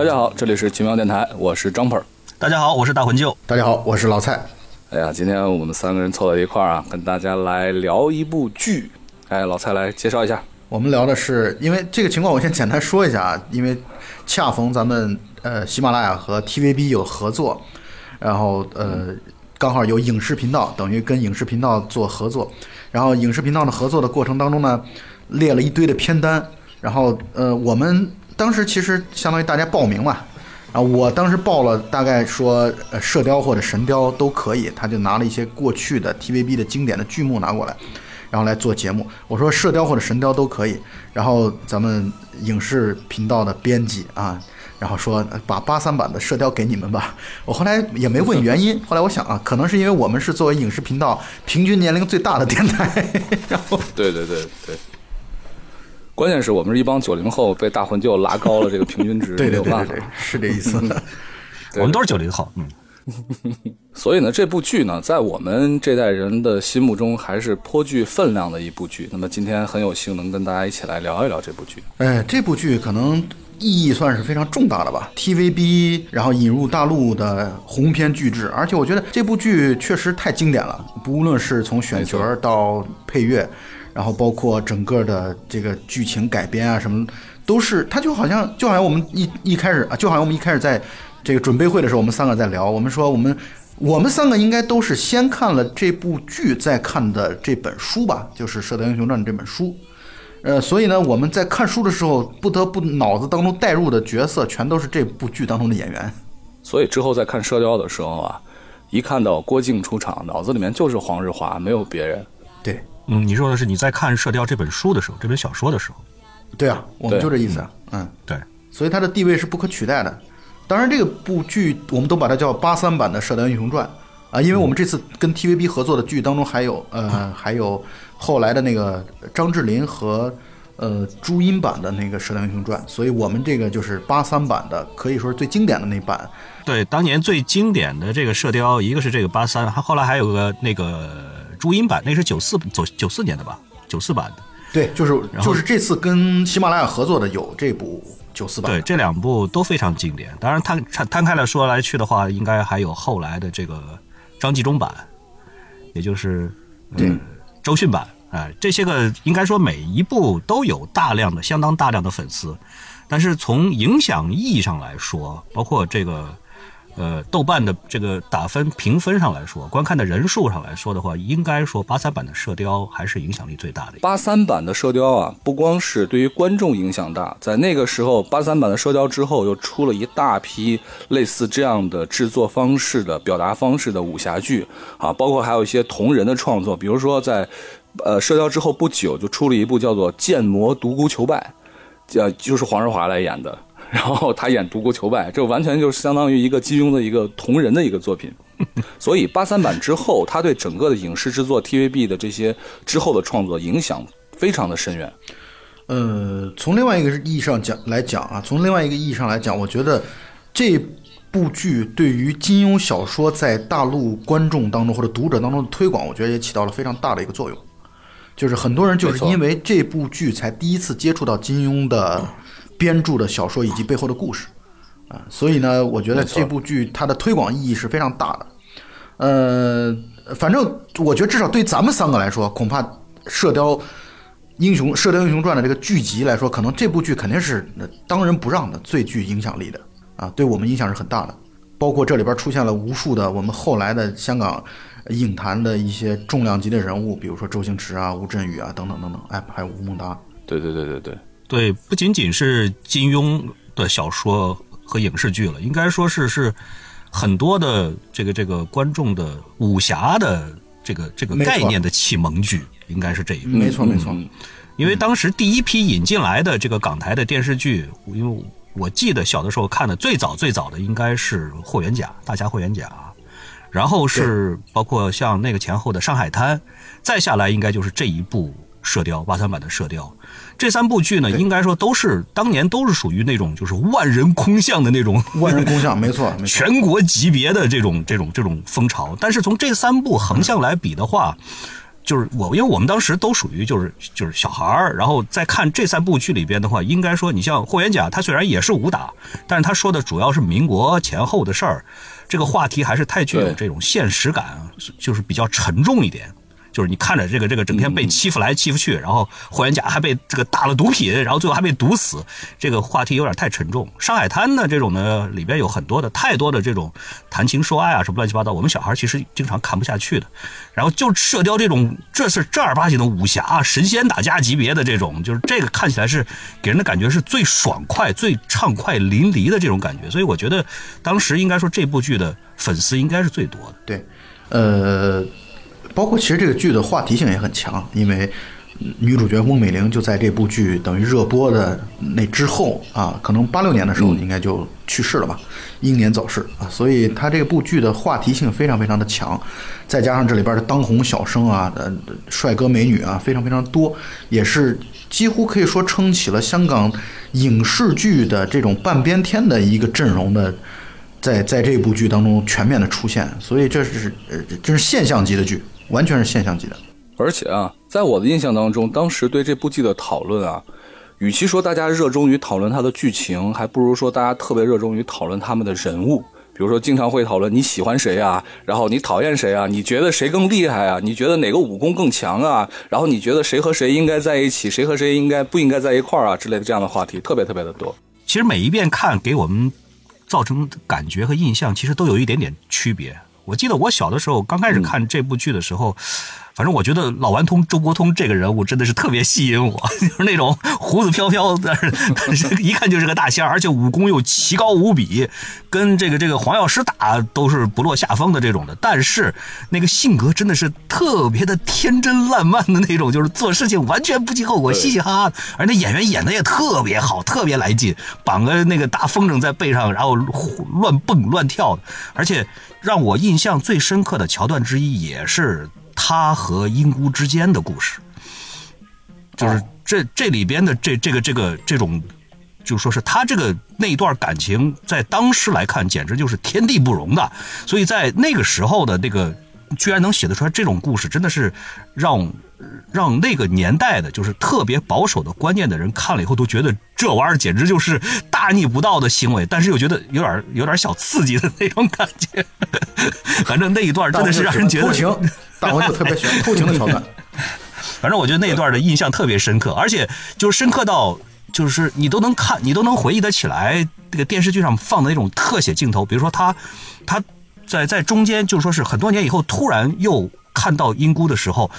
大家好，这里是奇妙电台，我是张鹏。大家好，我是大魂舅。大家好，我是老蔡。哎呀，今天我们三个人凑到一块儿啊，跟大家来聊一部剧。哎，老蔡来介绍一下。我们聊的是，因为这个情况，我先简单说一下啊，因为恰逢咱们呃喜马拉雅和 TVB 有合作，然后呃刚好有影视频道，等于跟影视频道做合作，然后影视频道的合作的过程当中呢，列了一堆的片单，然后呃我们当时其实相当于大家报名嘛，然后我当时报了大概说呃射雕或者神雕都可以，他就拿了一些过去的 TVB 的经典的剧目拿过来。然后来做节目，我说射雕或者神雕都可以。然后咱们影视频道的编辑啊，然后说把八三版的射雕给你们吧。我后来也没问原因，后来我想啊，可能是因为我们是作为影视频道平均年龄最大的电台。然后对对对对，关键是我们是一帮九零后，被大魂就拉高了这个平均值，对对对对，是这意思。我们都是九零后，嗯。所以呢，这部剧呢，在我们这代人的心目中还是颇具分量的一部剧。那么今天很有幸能跟大家一起来聊一聊这部剧。哎，这部剧可能意义算是非常重大的吧？TVB 然后引入大陆的鸿篇巨制，而且我觉得这部剧确实太经典了，不论是从选角到配乐，然后包括整个的这个剧情改编啊什么，都是它就好像就好像我们一一开始啊，就好像我们一开始在。这个准备会的时候，我们三个在聊。我们说，我们我们三个应该都是先看了这部剧，再看的这本书吧，就是《射雕英雄传》这本书。呃，所以呢，我们在看书的时候，不得不脑子当中带入的角色，全都是这部剧当中的演员。所以之后在看《射雕》的时候啊，一看到郭靖出场，脑子里面就是黄日华，没有别人。对，嗯，你说的是你在看《射雕》这本书的时候，这本小说的时候。对啊，我们就这意思。嗯，对。所以它的地位是不可取代的。当然，这个部剧我们都把它叫八三版的《射雕英雄传》啊，因为我们这次跟 TVB 合作的剧当中还有呃，还有后来的那个张智霖和呃朱茵版的那个《射雕英雄传》，所以我们这个就是八三版的，可以说是最经典的那版。对，当年最经典的这个《射雕》，一个是这个八三，后来还有个那个朱茵版，那是九四九九四年的吧，九四版的。对，就是就是这次跟喜马拉雅合作的有这部。九四版对这两部都非常经典，当然摊摊摊开来说来去的话，应该还有后来的这个张纪中版，也就是对周迅版，哎，这些个应该说每一部都有大量的、相当大量的粉丝，但是从影响意义上来说，包括这个。呃，豆瓣的这个打分评分上来说，观看的人数上来说的话，应该说八三版的《射雕》还是影响力最大的。八三版的《射雕》啊，不光是对于观众影响大，在那个时候，八三版的《射雕》之后，又出了一大批类似这样的制作方式的表达方式的武侠剧啊，包括还有一些同人的创作，比如说在呃《射雕》之后不久，就出了一部叫做《剑魔独孤求败》，叫就是黄日华来演的。然后他演独孤求败，这完全就是相当于一个金庸的一个同人的一个作品。所以八三版之后，他对整个的影视制作 TVB 的这些之后的创作影响非常的深远。呃，从另外一个意义上讲来讲啊，从另外一个意义上来讲，我觉得这部剧对于金庸小说在大陆观众当中或者读者当中的推广，我觉得也起到了非常大的一个作用。就是很多人就是因为这部剧才第一次接触到金庸的。编著的小说以及背后的故事，啊，所以呢，我觉得这部剧它的推广意义是非常大的。呃，反正我觉得至少对咱们三个来说，恐怕《射雕英雄》《射雕英雄传》的这个剧集来说，可能这部剧肯定是当仁不让的最具影响力的啊，对我们影响是很大的。包括这里边出现了无数的我们后来的香港影坛的一些重量级的人物，比如说周星驰啊、吴镇宇啊等等等等，哎，还有吴孟达。对对对对对。对，不仅仅是金庸的小说和影视剧了，应该说是是很多的这个这个观众的武侠的这个这个概念的启蒙剧，应该是这一部。没错没错，因为当时第一批引进来的这个港台的电视剧，因为我记得小的时候看的最早最早的应该是《霍元甲》《大侠霍元甲》，然后是包括像那个前后的《上海滩》，再下来应该就是这一部《射雕》八三版的《射雕》。这三部剧呢，应该说都是当年都是属于那种就是万人空巷的那种万人空巷，没错，全国级别的这种这种这种风潮。但是从这三部横向来比的话，就是我，因为我们当时都属于就是就是小孩儿，然后再看这三部剧里边的话，应该说你像霍元甲，他虽然也是武打，但是他说的主要是民国前后的事儿，这个话题还是太具有这种现实感，就是比较沉重一点。就是你看着这个这个整天被欺负来欺负去，然后霍元甲还被这个打了毒品，然后最后还被毒死，这个话题有点太沉重。上海滩呢这种呢里边有很多的太多的这种谈情说爱啊什么乱七八糟，我们小孩其实经常看不下去的。然后就射雕这种，这是正儿八经的武侠神仙打架级别的这种，就是这个看起来是给人的感觉是最爽快、最畅快淋漓的这种感觉。所以我觉得当时应该说这部剧的粉丝应该是最多的。对，呃，包括其实这个剧的话题性也很强，因为女主角翁美玲就在这部剧等于热播的那之后啊，可能八六年的时候应该就去世了吧，英年早逝啊，所以她这部剧的话题性非常非常的强，再加上这里边的当红小生啊、呃帅哥美女啊非常非常多，也是几乎可以说撑起了香港影视剧的这种半边天的一个阵容的。在在这部剧当中全面的出现，所以这是呃这是现象级的剧，完全是现象级的。而且啊，在我的印象当中，当时对这部剧的讨论啊，与其说大家热衷于讨论它的剧情，还不如说大家特别热衷于讨论他们的人物。比如说，经常会讨论你喜欢谁啊，然后你讨厌谁啊，你觉得谁更厉害啊？你觉得哪个武功更强啊？然后你觉得谁和谁应该在一起，谁和谁应该不应该在一块儿啊之类的这样的话题，特别特别的多。其实每一遍看给我们造成的感觉和印象，其实都有一点点区别。我记得我小的时候刚开始看这部剧的时候，反正我觉得老顽童周伯通这个人物真的是特别吸引我，就是那种胡子飘飘，但是但是一看就是个大仙儿，而且武功又奇高无比，跟这个这个黄药师打都是不落下风的这种的。但是那个性格真的是特别的天真烂漫的那种，就是做事情完全不计后果，嘻嘻哈哈。而那演员演的也特别好，特别来劲，绑个那个大风筝在背上，然后乱蹦乱跳的，而且。让我印象最深刻的桥段之一，也是他和英姑之间的故事，就是这这里边的这这个这个这种，就说是他这个那一段感情，在当时来看，简直就是天地不容的。所以在那个时候的那个，居然能写得出来这种故事，真的是让让那个年代的，就是特别保守的观念的人看了以后，都觉得这玩意儿简直就是大逆不道的行为，但是又觉得有点有点小刺激的那种感觉。反正那一段真的是让人觉得，大文就特别喜欢偷情的桥段。反正我觉得那一段的印象特别深刻，而且就是深刻到就是你都能看，你都能回忆得起来这个电视剧上放的那种特写镜头，比如说他他在在中间，就是说是很多年以后突然又看到英姑的时候，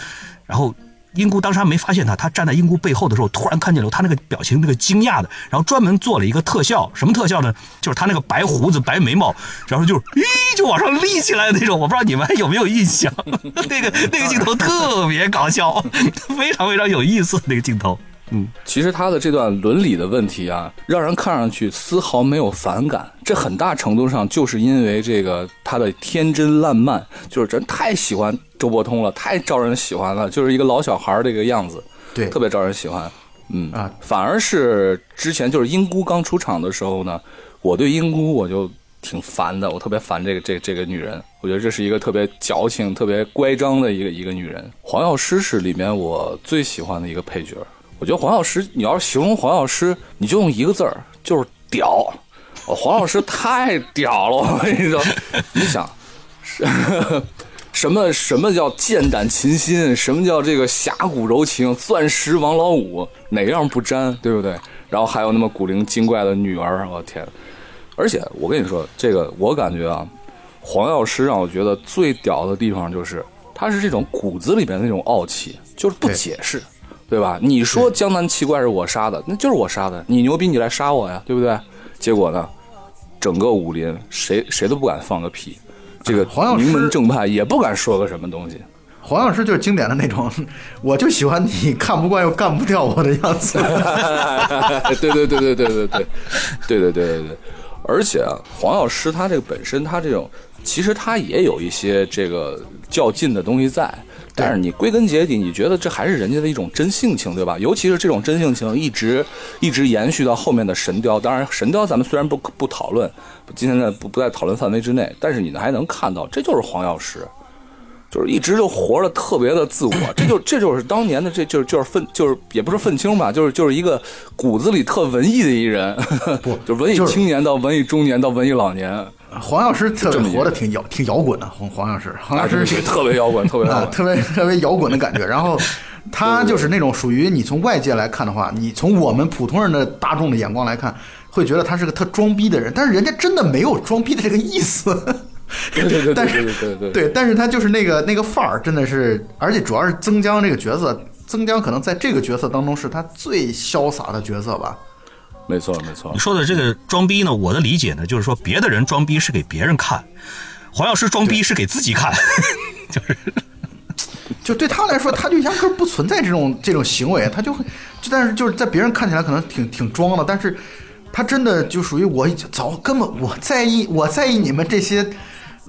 然后。英姑当时还没发现他，他站在英姑背后的时候，突然看见了他那个表情，那个惊讶的，然后专门做了一个特效，什么特效呢？就是他那个白胡子、白眉毛，然后就咦就往上立起来的那种。我不知道你们还有没有印象？那个那个镜头特别搞笑，非常非常有意思那个镜头。嗯，其实他的这段伦理的问题啊，让人看上去丝毫没有反感。这很大程度上就是因为这个他的天真烂漫，就是真太喜欢周伯通了，太招人喜欢了，就是一个老小孩儿这个样子，对，特别招人喜欢。嗯啊，反而是之前就是英姑刚出场的时候呢，我对英姑我就挺烦的，我特别烦这个这这个女人，我觉得这是一个特别矫情、特别乖张的一个一个女人。黄药师是里面我最喜欢的一个配角。我觉得黄药师，你要是形容黄药师，你就用一个字儿，就是屌。哦，黄药师太屌了，我跟你说，你想，什么什么叫剑胆琴心，什么叫这个侠骨柔情，钻石王老五，哪样不沾，对不对？然后还有那么古灵精怪的女儿，我天！而且我跟你说，这个我感觉啊，黄药师让我觉得最屌的地方就是，他是这种骨子里边那种傲气，就是不解释。对吧？你说江南七怪是我杀的，那就是我杀的。你牛逼，你来杀我呀，对不对？结果呢，整个武林谁谁都不敢放个屁，这个黄药师名门正派也不敢说个什么东西。黄药师就是经典的那种，我就喜欢你看不惯又干不掉我的样子。对对对对对对对对对对对对对，而且啊，黄药师他这个本身他这种，其实他也有一些这个较劲的东西在。但是你归根结底，你觉得这还是人家的一种真性情，对吧？尤其是这种真性情，一直一直延续到后面的神雕。当然，神雕咱们虽然不不讨论，今天呢不不在讨论范围之内，但是你还能看到，这就是黄药师，就是一直就活得特别的自我，这就这就是当年的这就是就是愤就是也不是愤青吧，就是就是一个骨子里特文艺的一人，不 就文艺青年到文艺中年到文艺老年，黄药师特别活得挺摇挺摇滚的，黄黄药师，黄啊，药师这是特别摇滚，特别摇啊，滚。特别特别摇滚的感觉。然后 他就是那种属于你从外界来看的话，你从我们普通人的大众的眼光来看，会觉得他是个特装逼的人，但是人家真的没有装逼的这个意思。对对对对但是对对对对，但是他就是那个那个范儿，真的是，而且主要是曾江这个角色，曾江可能在这个角色当中是他最潇洒的角色吧。没错没错你。说的这个装逼呢，我的理解呢，就是说别的人装逼是给别人看，黄药师装逼是给自己看，就是就对他来说，他就压根儿不存在这种这种行为，他就会，就但是就是在别人看起来可能挺挺装的，但是他真的就属于我早根本我在意我在意你们这些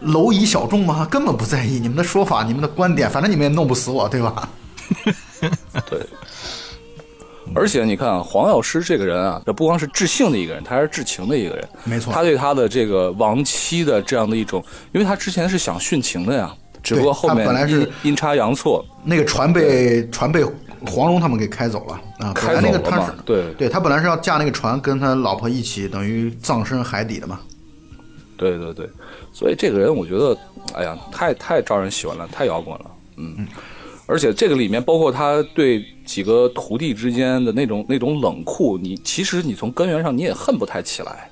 蝼蚁小众吗？根本不在意你们的说法、你们的观点，反正你们也弄不死我，对吧？对，而且你看啊，黄药师这个人啊，这不光是至性的一个人，他还是至情的一个人。没错他对他的这个亡妻的这样的一种，因为他之前是想殉情的呀，只不过后面他本来是阴阴差阳错，那个船被船被黄蓉他们给开走了啊，本来那个开走了嘛他是对对他本来是要驾那个船跟他老婆一起，等于葬身海底的嘛。对对对，所以这个人我觉得，哎呀，太太招人喜欢了，太摇滚了，嗯。而且这个里面包括他对几个徒弟之间的那种那种冷酷，你其实你从根源上你也恨不太起来。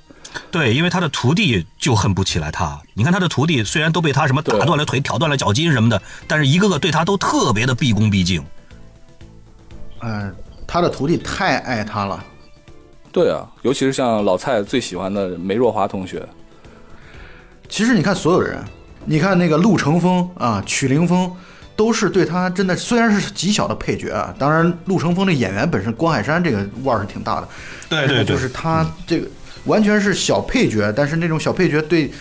对，因为他的徒弟就恨不起来他。你看他的徒弟虽然都被他什么打断了腿、挑断了脚筋什么的，但是一个个对他都特别的毕恭毕敬。嗯、他的徒弟太爱他了。对啊，尤其是像老蔡最喜欢的梅若华同学，其实你看所有人，你看那个陆成风啊、曲凌风，都是对他真的虽然是极小的配角啊，当然陆成风这演员本身关海山这个腕儿是挺大的，对对对就是他这个完全是小配角，但是那种小配角对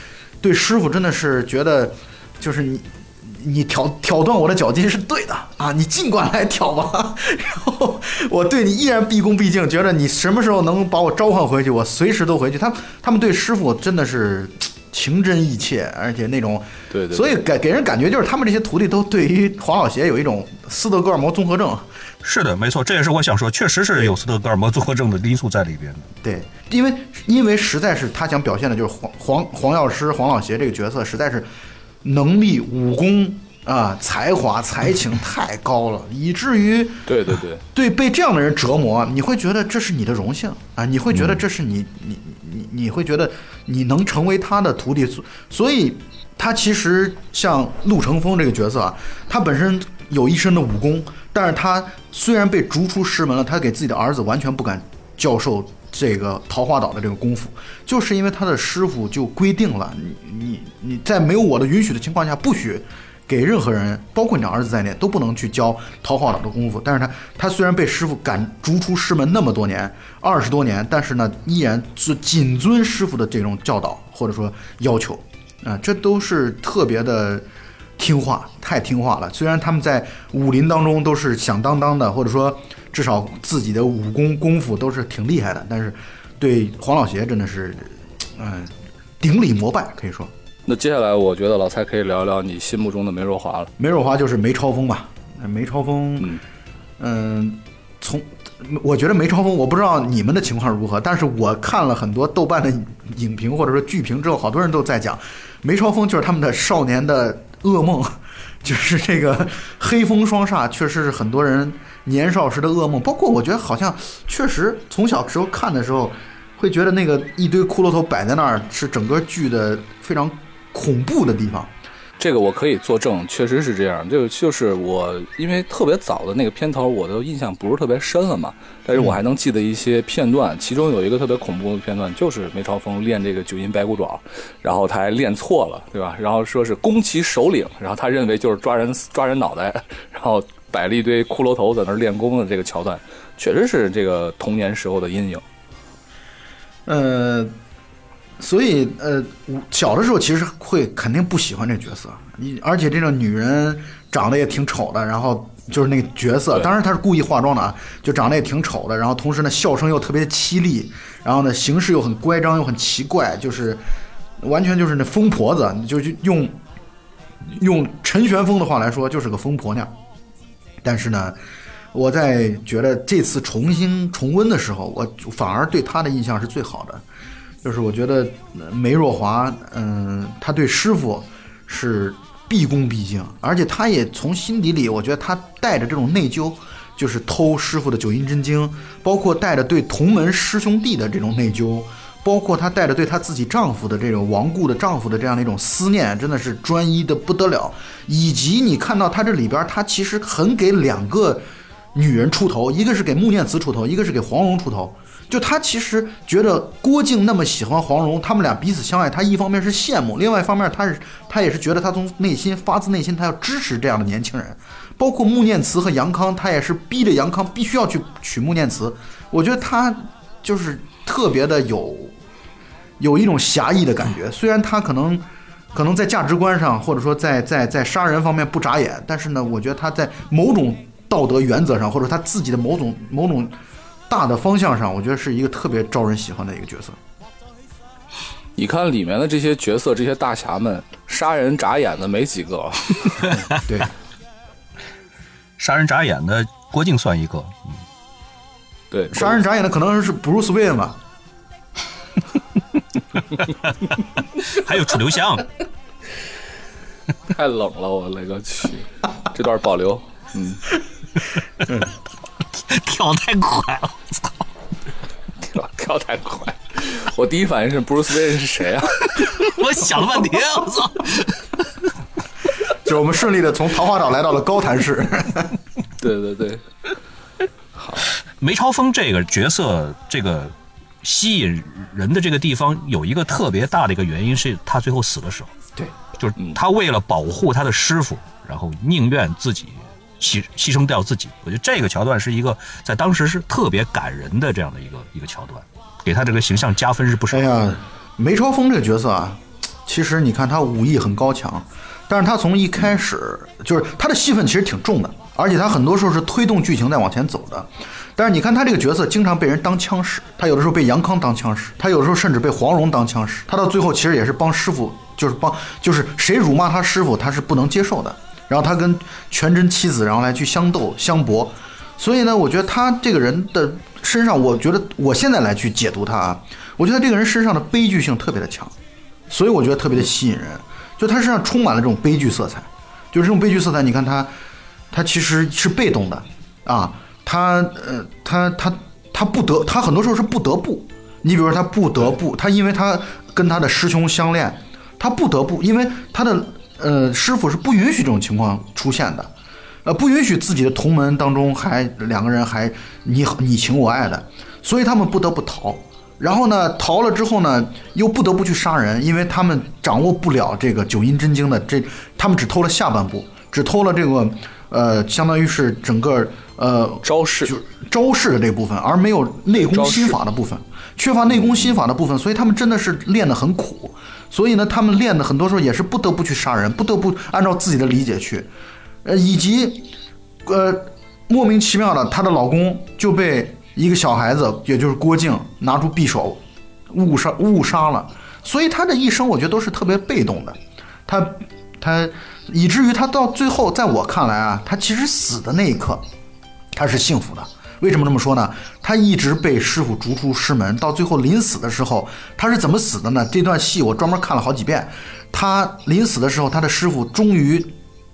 对师傅真的是觉得就是你。你挑挑断我的脚筋是对的啊！你尽管来挑吧，然后我对你依然毕恭毕敬，觉得你什么时候能把我召唤回去，我随时都回去。他他们对师傅真的是情真意切，而且那种，对对对所以给给人感觉就是他们这些徒弟都对于黄老邪有一种斯德哥尔摩综合症。是的，没错，这也是我想说，确实是有斯德哥尔摩综合症的因素在里边的。对，因为因为实在是他想表现的就是黄黄黄药师黄老邪这个角色实在是能力武功啊才华才情太高了，以至于对对对，对被这样的人折磨，你会觉得这是你的荣幸啊，你会觉得这是你你你你会觉得你能成为他的徒弟，所以他其实像陆乘风这个角色啊，他本身有一身的武功，但是他虽然被逐出师门了，他给自己的儿子完全不敢教授这个桃花岛的这个功夫，就是因为他的师傅就规定了，你你你在没有我的允许的情况下，不许给任何人，包括你儿子在内，都不能去教桃花岛的功夫。但是他他虽然被师傅赶逐出师门那么多年，二十多年，但是呢，依然是谨遵师傅的这种教导或者说要求，啊、这都是特别的听话，太听话了。虽然他们在武林当中都是响当当的，或者说至少自己的武功功夫都是挺厉害的，但是对黄老邪真的是，嗯、顶礼膜拜，可以说。那接下来我觉得老蔡可以聊一聊你心目中的梅若华了。梅若华就是梅超风吧？呃梅超风，嗯嗯，从我觉得梅超风，我不知道你们的情况如何，但是我看了很多豆瓣的影评或者说剧评之后，好多人都在讲梅超风就是他们的少年的噩梦，就是这个黑风双煞，确实是很多人年少时的噩梦。包括我觉得好像确实从小时候看的时候，会觉得那个一堆骷髅头摆在那儿是整个剧的非常恐怖的地方。这个我可以作证，确实是这样。就就是我，因为特别早的那个片头，我的印象不是特别深了嘛，但是我还能记得一些片段，其中有一个特别恐怖的片段，就是梅超风练这个九阴白骨爪，然后他还练错了，对吧？然后说是攻其首领，然后他认为就是抓人 抓人脑袋，然后摆了一堆骷髅头在那儿练功的这个桥段，确实是这个童年时候的阴影。呃，所以呃，小的时候其实会肯定不喜欢这角色，你而且这个女人长得也挺丑的，然后就是那个角色，当然她是故意化妆的啊，就长得也挺丑的，然后同时呢笑声又特别凄厉，然后呢行事又很乖张又很奇怪，就是完全就是那疯婆子，就就用用陈玄风的话来说，就是个疯婆娘。但是呢，我在觉得这次重新重温的时候，我反而对她的印象是最好的。就是我觉得梅若华，嗯，她对师傅是毕恭毕敬，而且她也从心底里，我觉得她带着这种内疚，就是偷师傅的九阴真经，包括带着对同门师兄弟的这种内疚，包括她带着对她自己丈夫的这种亡故的丈夫的这样的一种思念，真的是专一的不得了。以及你看到她这里边，她其实很给两个女人出头，一个是给穆念慈出头，一个是给黄蓉出头。就他其实觉得郭靖那么喜欢黄蓉，他们俩彼此相爱，他一方面是羡慕，另外一方面他是他也是觉得他从内心发自内心他要支持这样的年轻人，包括穆念慈和杨康，他也是逼着杨康必须要去娶穆念慈。我觉得他就是特别的有有一种侠义的感觉，虽然他可能可能在价值观上或者说在在在杀人方面不眨眼，但是呢，我觉得他在某种道德原则上，或者他自己的某种某种大的方向上，我觉得是一个特别招人喜欢的一个角色。你看里面的这些角色，这些大侠们，杀人眨眼的没几个。对，杀人眨眼的郭靖算一个，嗯对，杀人眨眼的可能是 Bruce Wayne 吧。还有楚留香，太冷了，我勒个去！这段保留，嗯，跳太快了，我操！跳跳太快。我第一反应是 Bruce Wayne 是谁啊？我想了半天，我操！就是我们顺利的从桃花岛来到了高谭市。对对对，好梅超风这个角色，这个吸引人的这个地方有一个特别大的一个原因，是他最后死的时候，对，就是他为了保护他的师傅，然后宁愿自己牺牺牲掉自己。我觉得这个桥段是一个在当时是特别感人的这样的一个一个桥段，给他这个形象加分是不少哎。呀，梅超风这个角色啊，其实你看他武艺很高强，但是他从一开始就是他的戏份其实挺重的，而且他很多时候是推动剧情在往前走的。但是你看他这个角色经常被人当枪使，他有的时候被杨康当枪使，他有的时候甚至被黄蓉当枪使。他到最后其实也是帮师傅，就是帮就是谁辱骂他师傅，他是不能接受的。然后他跟全真妻子，然后来去相斗相搏。所以呢，我觉得他这个人的身上，我觉得我现在来去解读他啊，我觉得这个人身上的悲剧性特别的强，所以我觉得特别的吸引人。就他身上充满了这种悲剧色彩，就是这种悲剧色彩。你看他，他其实是被动的啊，他呃，他他他不得，他很多时候是不得不。你比如说他不得不，他因为他跟他的师兄相恋，他不得不，因为他的呃师傅是不允许这种情况出现的。呃，不允许自己的同门当中还两个人还你你情我爱的，所以他们不得不逃。然后呢，逃了之后呢，又不得不去杀人，因为他们掌握不了这个九阴真经的这，他们只偷了下半部，只偷了这个呃，相当于是整个呃招式就是招式的这部分，而没有内功心法的部分，缺乏内功心法的部分，所以他们真的是练得很苦。所以呢，他们练的很多时候也是不得不去杀人，不得不按照自己的理解去。呃，以及，呃，莫名其妙的，她的老公就被一个小孩子，也就是郭靖拿出匕首误杀误杀了，所以她的一生我觉得都是特别被动的，她她以至于她到最后，在我看来啊，她其实死的那一刻，她是幸福的。为什么这么说呢？他一直被师傅逐出师门，到最后临死的时候，他是怎么死的呢？这段戏我专门看了好几遍。他临死的时候，他的师傅终于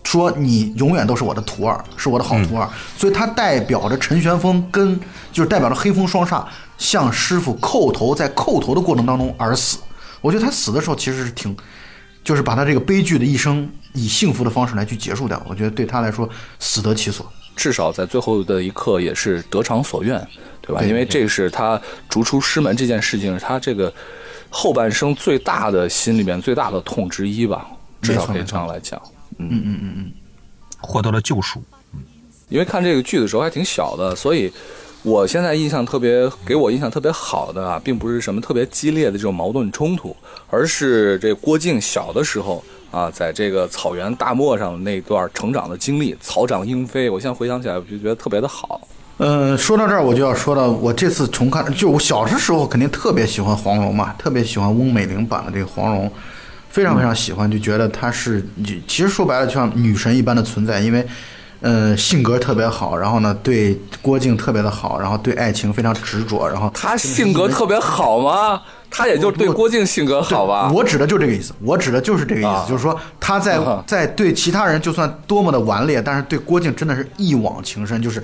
说：“你永远都是我的徒儿，是我的好徒儿。所以他代表着陈玄风跟就是代表着黑风双煞向师傅叩头，在叩头的过程当中而死。我觉得他死的时候其实是挺，就是把他这个悲剧的一生以幸福的方式来去结束掉。我觉得对他来说死得其所。至少在最后的一刻也是得偿所愿，对吧？对因为这是他逐出师门这件事情，是他这个后半生最大的心里面最大的痛之一吧，至少可以这样来讲。嗯嗯嗯嗯获得了救赎。因为看这个剧的时候还挺小的，所以我现在印象特别给我印象特别好的啊，并不是什么特别激烈的这种矛盾冲突，而是这郭靖小的时候啊，在这个草原大漠上那段成长的经历，草长莺飞，我现在回想起来，我就觉得特别的好。嗯，说到这儿，我就要说到我这次重看，就我小的时候肯定特别喜欢黄蓉嘛，特别喜欢翁美玲版的这个黄蓉。非常非常喜欢，就觉得她是，其实说白了就像女神一般的存在，因为，呃，性格特别好，然后呢对郭靖特别的好，然后对爱情非常执着，然后她性格特别好吗？他也就对郭靖性格好吧？我指的就这个意思，我指的就是这个意思，啊就是说他在啊在对其他人就算多么的顽劣，但是对郭靖真的是一往情深，就是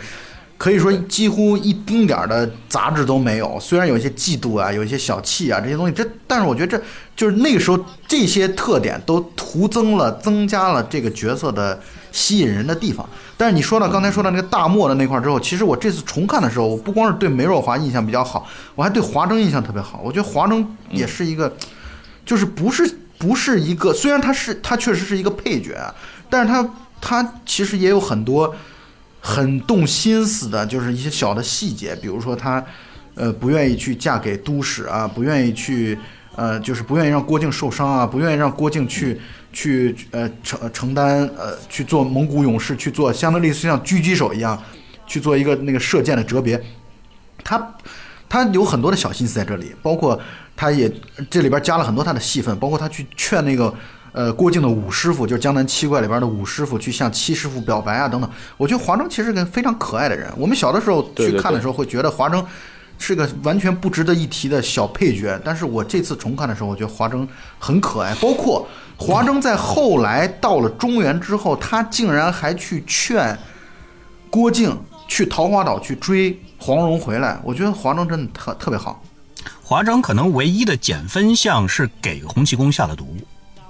可以说几乎一丁点儿的杂质都没有。虽然有一些嫉妒啊，有一些小气啊这些东西，这但是我觉得这就是那个时候这些特点都徒增了、增加了这个角色的吸引人的地方。但是你说到刚才说到那个大漠的那块儿之后，其实我这次重看的时候，我不光是对梅若华印象比较好，我还对华筝印象特别好。我觉得华筝也是一个，就是不是不是一个，虽然他是他确实是一个配角，但是他他其实也有很多很动心思的，就是一些小的细节，比如说他呃不愿意去嫁给都使啊，不愿意去呃就是不愿意让郭靖受伤啊，不愿意让郭靖去去呃承承担呃去做蒙古勇士，去做相当类似像狙击手一样去做一个那个射箭的折别，他他有很多的小心思在这里，包括他也这里边加了很多他的戏份，包括他去劝那个呃郭靖的五师傅，就是江南七怪里边的五师傅，去向七师傅表白啊等等。我觉得华筝其实是个非常可爱的人。我们小的时候去看的时候，会觉得华筝是个完全不值得一提的小配角，但是我这次重看的时候，我觉得华筝很可爱，包括华筝在后来到了中原之后，他竟然还去劝郭靖去桃花岛去追黄蓉回来，我觉得华筝真的特特别好。华筝可能唯一的减分项是给洪七公下了毒，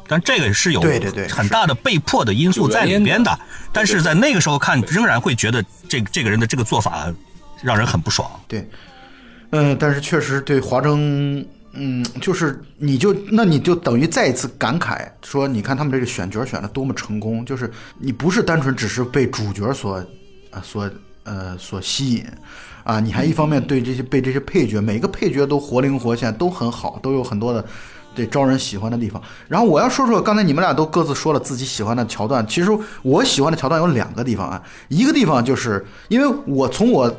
但这个是有对对对很大的被迫的因素在里边的。但是在那个时候看，仍然会觉得这这个人的这个做法让人很不爽。对，嗯，但是确实对华筝，嗯，就是你就那你就等于再一次感慨说，你看他们这个选角选的多么成功，就是你不是单纯只是被主角所啊所呃所吸引啊，你还一方面对这些被这些配角每个配角都活灵活现，都很好，都有很多的。对招人喜欢的地方，然后我要说说刚才你们俩都各自说了自己喜欢的桥段。其实我喜欢的桥段有两个地方啊，一个地方就是因为我从我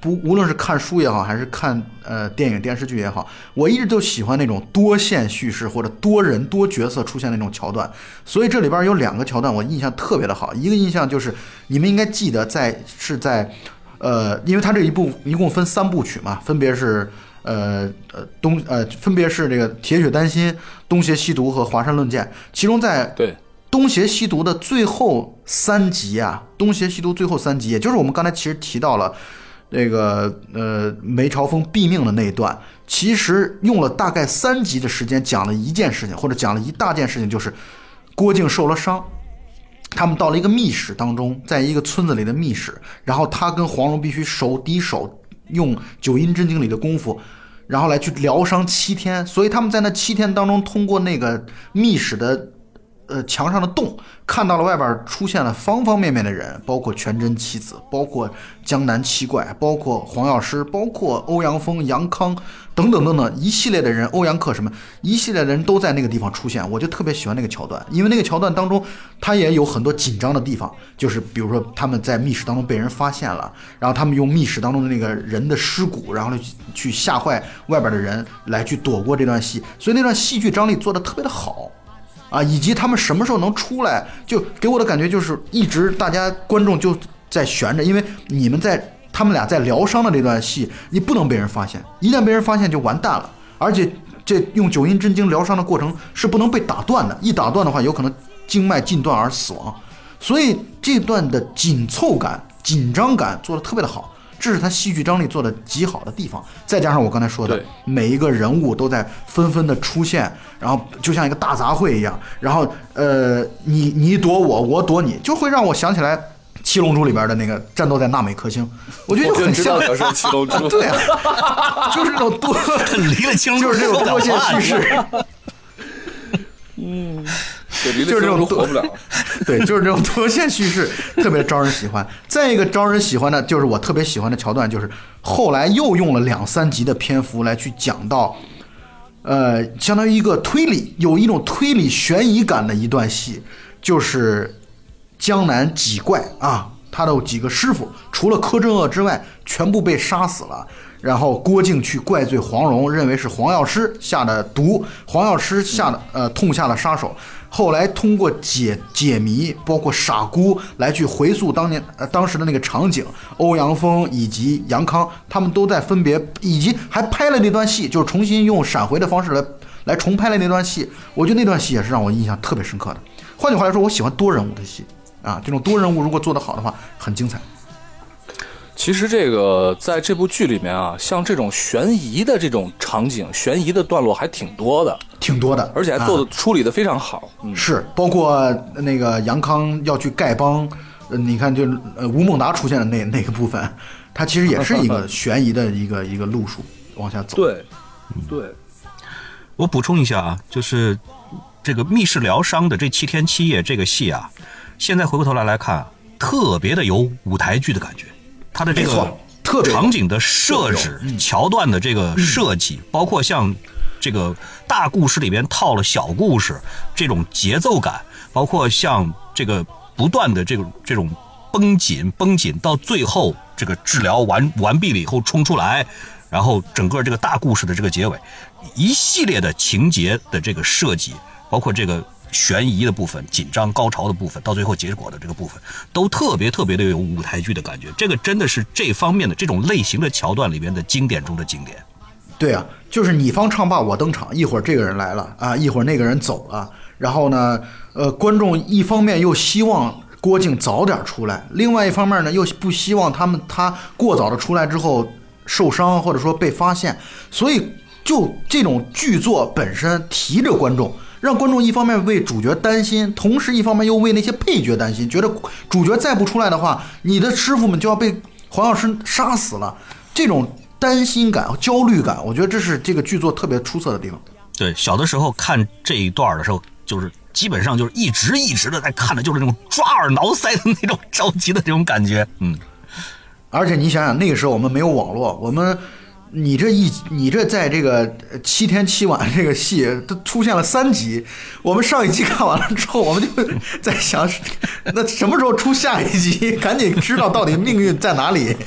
不无论是看书也好，还是看呃电影电视剧也好，我一直就喜欢那种多线叙事或者多人多角色出现的那种桥段。所以这里边有两个桥段我印象特别的好，一个印象就是你们应该记得在是在呃，因为它这一部一共分三部曲嘛，分别是。呃呃东呃分别是这个铁血丹心、东邪西毒和华山论剑，其中在对，东邪西毒的最后三集啊，东邪西毒最后三集，也就是我们刚才其实提到了这个呃梅超风毙命的那一段，其实用了大概三集的时间讲了一件事情，或者讲了一大件事情，就是郭靖受了伤。他们到了一个密室当中，在一个村子里的密室，然后他跟黄蓉必须手抵手，用九阴真经里的功夫，然后来去疗伤七天。所以他们在那七天当中，通过那个密室的呃墙上的洞，看到了外边出现了方方面面的人，包括全真七子，包括江南七怪，包括黄药师，包括欧阳锋、杨康等等等等一系列的人，欧阳克什么一系列的人都在那个地方出现，我就特别喜欢那个桥段，因为那个桥段当中，他也有很多紧张的地方，就是比如说他们在密室当中被人发现了，然后他们用密室当中的那个人的尸骨，然后去去吓坏外边的人，来去躲过这段戏，所以那段戏剧张力做的特别的好。啊，以及他们什么时候能出来，就给我的感觉就是一直大家观众就在悬着，因为你们在他们俩在疗伤的这段戏，你不能被人发现，一旦被人发现就完蛋了。而且这用九阴真经疗伤的过程是不能被打断的，一打断的话，有可能经脉尽断而死亡。所以这段的紧凑感、紧张感做的特别的好，这是他戏剧张力做的极好的地方。再加上我刚才说的，每一个人物都在纷纷的出现，然后就像一个大杂烩一样，然后呃，你你躲我，我躲你，就会让我想起来《七龙珠》里边的那个战斗在纳美克星，我觉得就很像就知道。七龙珠，对啊，就是那种多，离了清就是这种多线叙事。对，离了 就是这种七龙珠活不了。对，就是这种多线叙事特别招人喜欢。再一个招人喜欢的，就是我特别喜欢的桥段，就是后来又用了两三集的篇幅来去讲到，呃，相当于一个推理，有一种推理悬疑感的一段戏，就是江南几怪啊，他的几个师傅除了柯镇恶之外，全部被杀死了。然后郭靖去怪罪黄蓉，认为是黄药师下的毒，黄药师下的呃痛下了杀手。后来通过解解谜，包括傻姑来去回溯当年呃当时的那个场景，欧阳锋以及杨康他们都在分别，以及还拍了那段戏，就是重新用闪回的方式来来重拍了那段戏。我觉得那段戏也是让我印象特别深刻的。换句话来说，我喜欢多人物的戏啊，这种多人物如果做得好的话，很精彩。其实这个在这部剧里面啊，像这种悬疑的这种场景、悬疑的段落还挺多的，挺多的，而且还做啊的处理的非常好。嗯，是，包括那个杨康要去丐帮，呃，你看就呃吴孟达出现的那那个部分，它其实也是一个悬疑的一个一个路数往下走。，对，对，我补充一下啊，就是这个密室疗伤的这七天七夜这个戏啊，现在回过头来来看，特别的有舞台剧的感觉。它的这个特场景的设置、桥段的这个设计，包括像这个大故事里边套了小故事这种节奏感，包括像这个不断的这种这种绷紧绷紧，到最后这个治疗完完毕了以后冲出来，然后整个这个大故事的这个结尾，一系列的情节的这个设计，包括这个悬疑的部分、紧张高潮的部分，到最后结果的这个部分，都特别特别的有舞台剧的感觉。这个真的是这方面的这种类型的桥段里边的经典中的经典。对啊，就是你方唱罢我登场，一会儿这个人来了啊，一会儿那个人走了，然后呢，呃，观众一方面又希望郭靖早点出来，另外一方面呢，又不希望他们他过早的出来之后受伤或者说被发现，所以就这种剧作本身提着观众。让观众一方面为主角担心，同时一方面又为那些配角担心，觉得主角再不出来的话，你的师傅们就要被黄药师杀死了。这种担心感、焦虑感，我觉得这是这个剧作特别出色的地方。对，小的时候看这一段的时候，就是基本上就是一直一直的在看的，就是那种抓耳挠腮的那种着急的这种感觉。嗯，而且你想想，那个时候我们没有网络，我们你这一你这在这个呃七天七晚这个戏都出现了三集，我们上一集看完了之后，我们就在想，那什么时候出下一集？赶紧知道到底命运在哪里。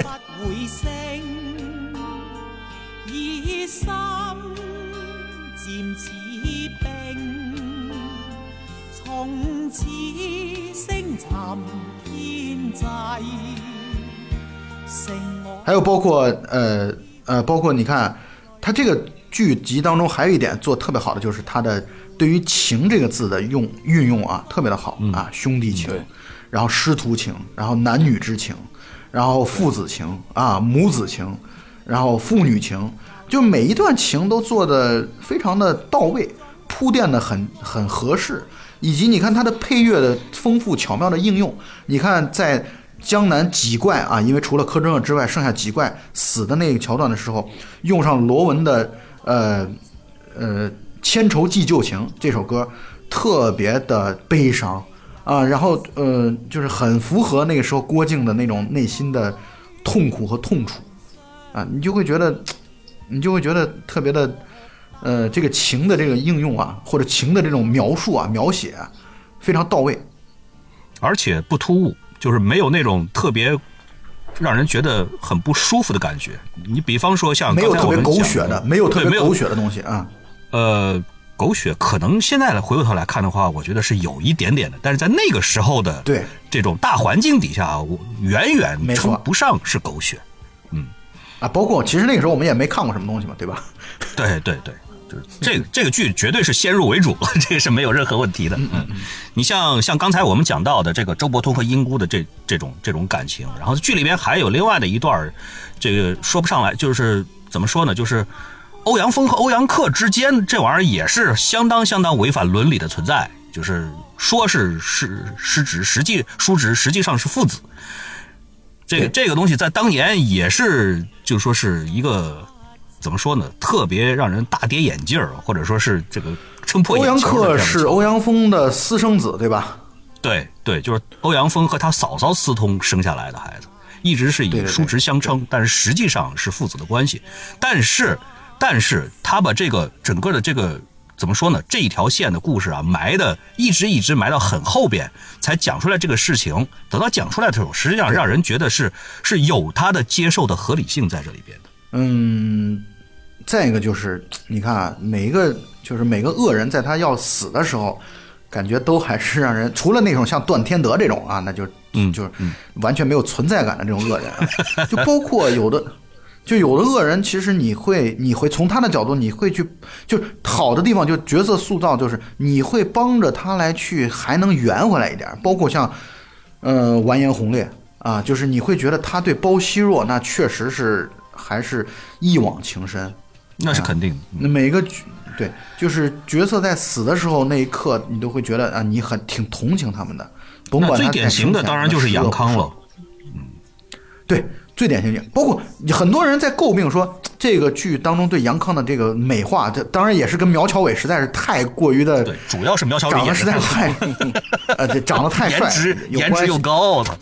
还有包括呃呃，包括你看，它这个剧集当中还有一点做特别好的，就是它的对于“情”这个字的用运用啊，特别的好啊，兄弟情对，然后师徒情，然后男女之情，然后父子情啊，母子情，然后父女情，就每一段情都做的非常的到位，铺垫的很很合适，以及你看它的配乐的丰富巧妙的应用，你看在江南几怪啊，因为除了柯震恶之外，剩下几怪死的那个桥段的时候，用上罗文的呃呃《千愁记旧情》这首歌，特别的悲伤啊，然后呃就是很符合那个时候郭靖的那种内心的痛苦和痛楚啊，你就会觉得，你就会觉得特别的，呃，这个情的这个应用啊，或者情的这种描述啊、描写啊，非常到位。而且不突兀，就是没有那种特别让人觉得很不舒服的感觉。你比方说像没有特别刚才我们讲狗血的，没有特对没有别狗血的东西啊。呃，狗血可能现在回过头来看的话，我觉得是有一点点的，但是在那个时候的对这种大环境底下，我远远称不上是狗血。嗯啊，包括其实那个时候我们也没看过什么东西嘛，对吧？对对对，就是这个这个剧绝对是先入为主，这个是没有任何问题的。嗯，你像像刚才我们讲到的这个周伯通和英姑的这这种这种感情，然后剧里边还有另外的一段，这个说不上来，就是怎么说呢，就是欧阳锋和欧阳克之间这玩意儿也是相当相当违反伦理的存在，就是说是是失职，实际叔侄，实际上是父子。这个这个东西在当年也是，就说是一个怎么说呢，特别让人大跌眼镜儿，或者说是这个撑破欧阳克是欧阳锋的私生子，对吧？对对，就是欧阳锋和他嫂嫂私通生下来的孩子，一直是以叔侄相称，但是实际上是父子的关系。但是，但是他把这个整个的这个怎么说呢？这一条线的故事啊，埋的一直一直埋到很后边，才讲出来这个事情。等到讲出来的时候，实际上让人觉得是是有他的接受的合理性在这里边的。嗯，再一个就是你看啊，每一个就是每个恶人在他要死的时候，感觉都还是让人除了那种像段天德这种啊，那就嗯就是完全没有存在感的这种恶人啊，就包括有的。就有的恶人，其实你会，你会从他的角度，你会去，就是好的地方，就角色塑造，就是你会帮着他来去，还能圆回来一点儿。包括像，呃，完颜洪烈啊，就是你会觉得他对包惜弱，那确实是还是一往情深。那是肯定的。那每个角对，就是角色在死的时候那一刻，你都会觉得啊，你很挺同情他们的。甭管最典型的当然就是杨康了。嗯对，最典型的，包括很多人在诟病说这个剧当中对杨康的这个美化，这当然也是跟苗侨伟实在是太过于的对，主要是苗侨伟长得实在是太，呃，这长得太帅，颜值又高的。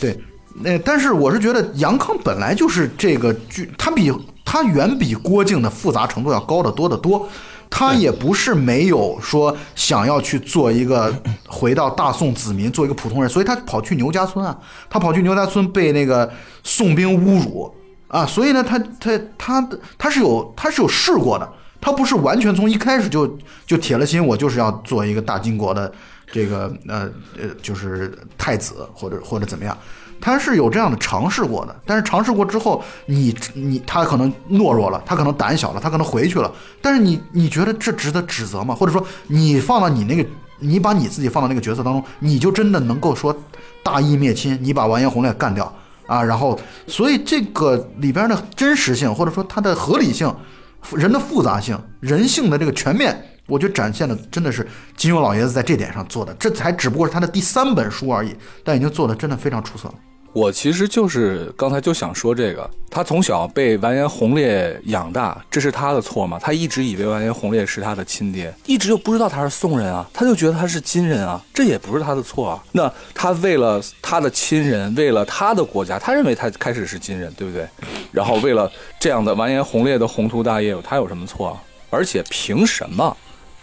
对，那但是我是觉得杨康本来就是这个剧，他比他远比郭靖的复杂程度要高得多得多。他也不是没有说想要去做一个回到大宋子民，做一个普通人，所以他跑去牛家村啊，他跑去牛家村被那个宋兵侮辱啊，所以呢，他他他他是有他是有试过的，他不是完全从一开始就就铁了心，我就是要做一个大金国的这个呃呃，就是太子或者或者怎么样，他是有这样的尝试过的。但是尝试过之后，你你他可能懦弱了，他可能胆小了，他可能回去了。但是你你觉得这值得指责吗？或者说你放到你那个，你把你自己放到那个角色当中，你就真的能够说大义灭亲，你把完颜洪烈干掉啊？然后，所以这个里边的真实性，或者说它的合理性。人的复杂性、人性的这个全面，我觉得展现的真的是金庸老爷子在这点上做的，这才只不过是他的第三本书而已，但已经做的真的非常出色了。我其实就是刚才就想说这个，他从小被完颜洪烈养大，这是他的错吗？他一直以为完颜洪烈是他的亲爹，一直就不知道他是宋人啊，他就觉得他是金人啊，这也不是他的错啊。那他为了他的亲人，为了他的国家，他认为他开始是金人，对不对？然后为了这样的完颜洪烈的宏图大业，他有什么错啊？而且凭什么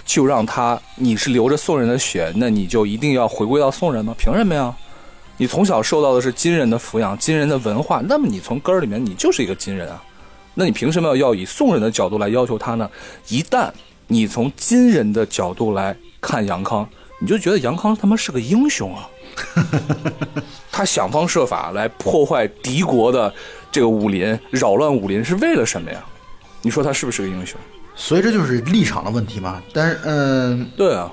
就让他你是流着宋人的血，那你就一定要回归到宋人吗？凭什么呀？你从小受到的是金人的抚养，金人的文化，那么你从根儿里面你就是一个金人啊，那你凭什么要要以宋人的角度来要求他呢？一旦你从金人的角度来看杨康，你就觉得杨康他妈是个英雄啊，他想方设法来破坏敌国的这个武林，扰乱武林是为了什么呀？你说他是不是个英雄？所以这就是立场的问题嘛。但是，嗯，对啊，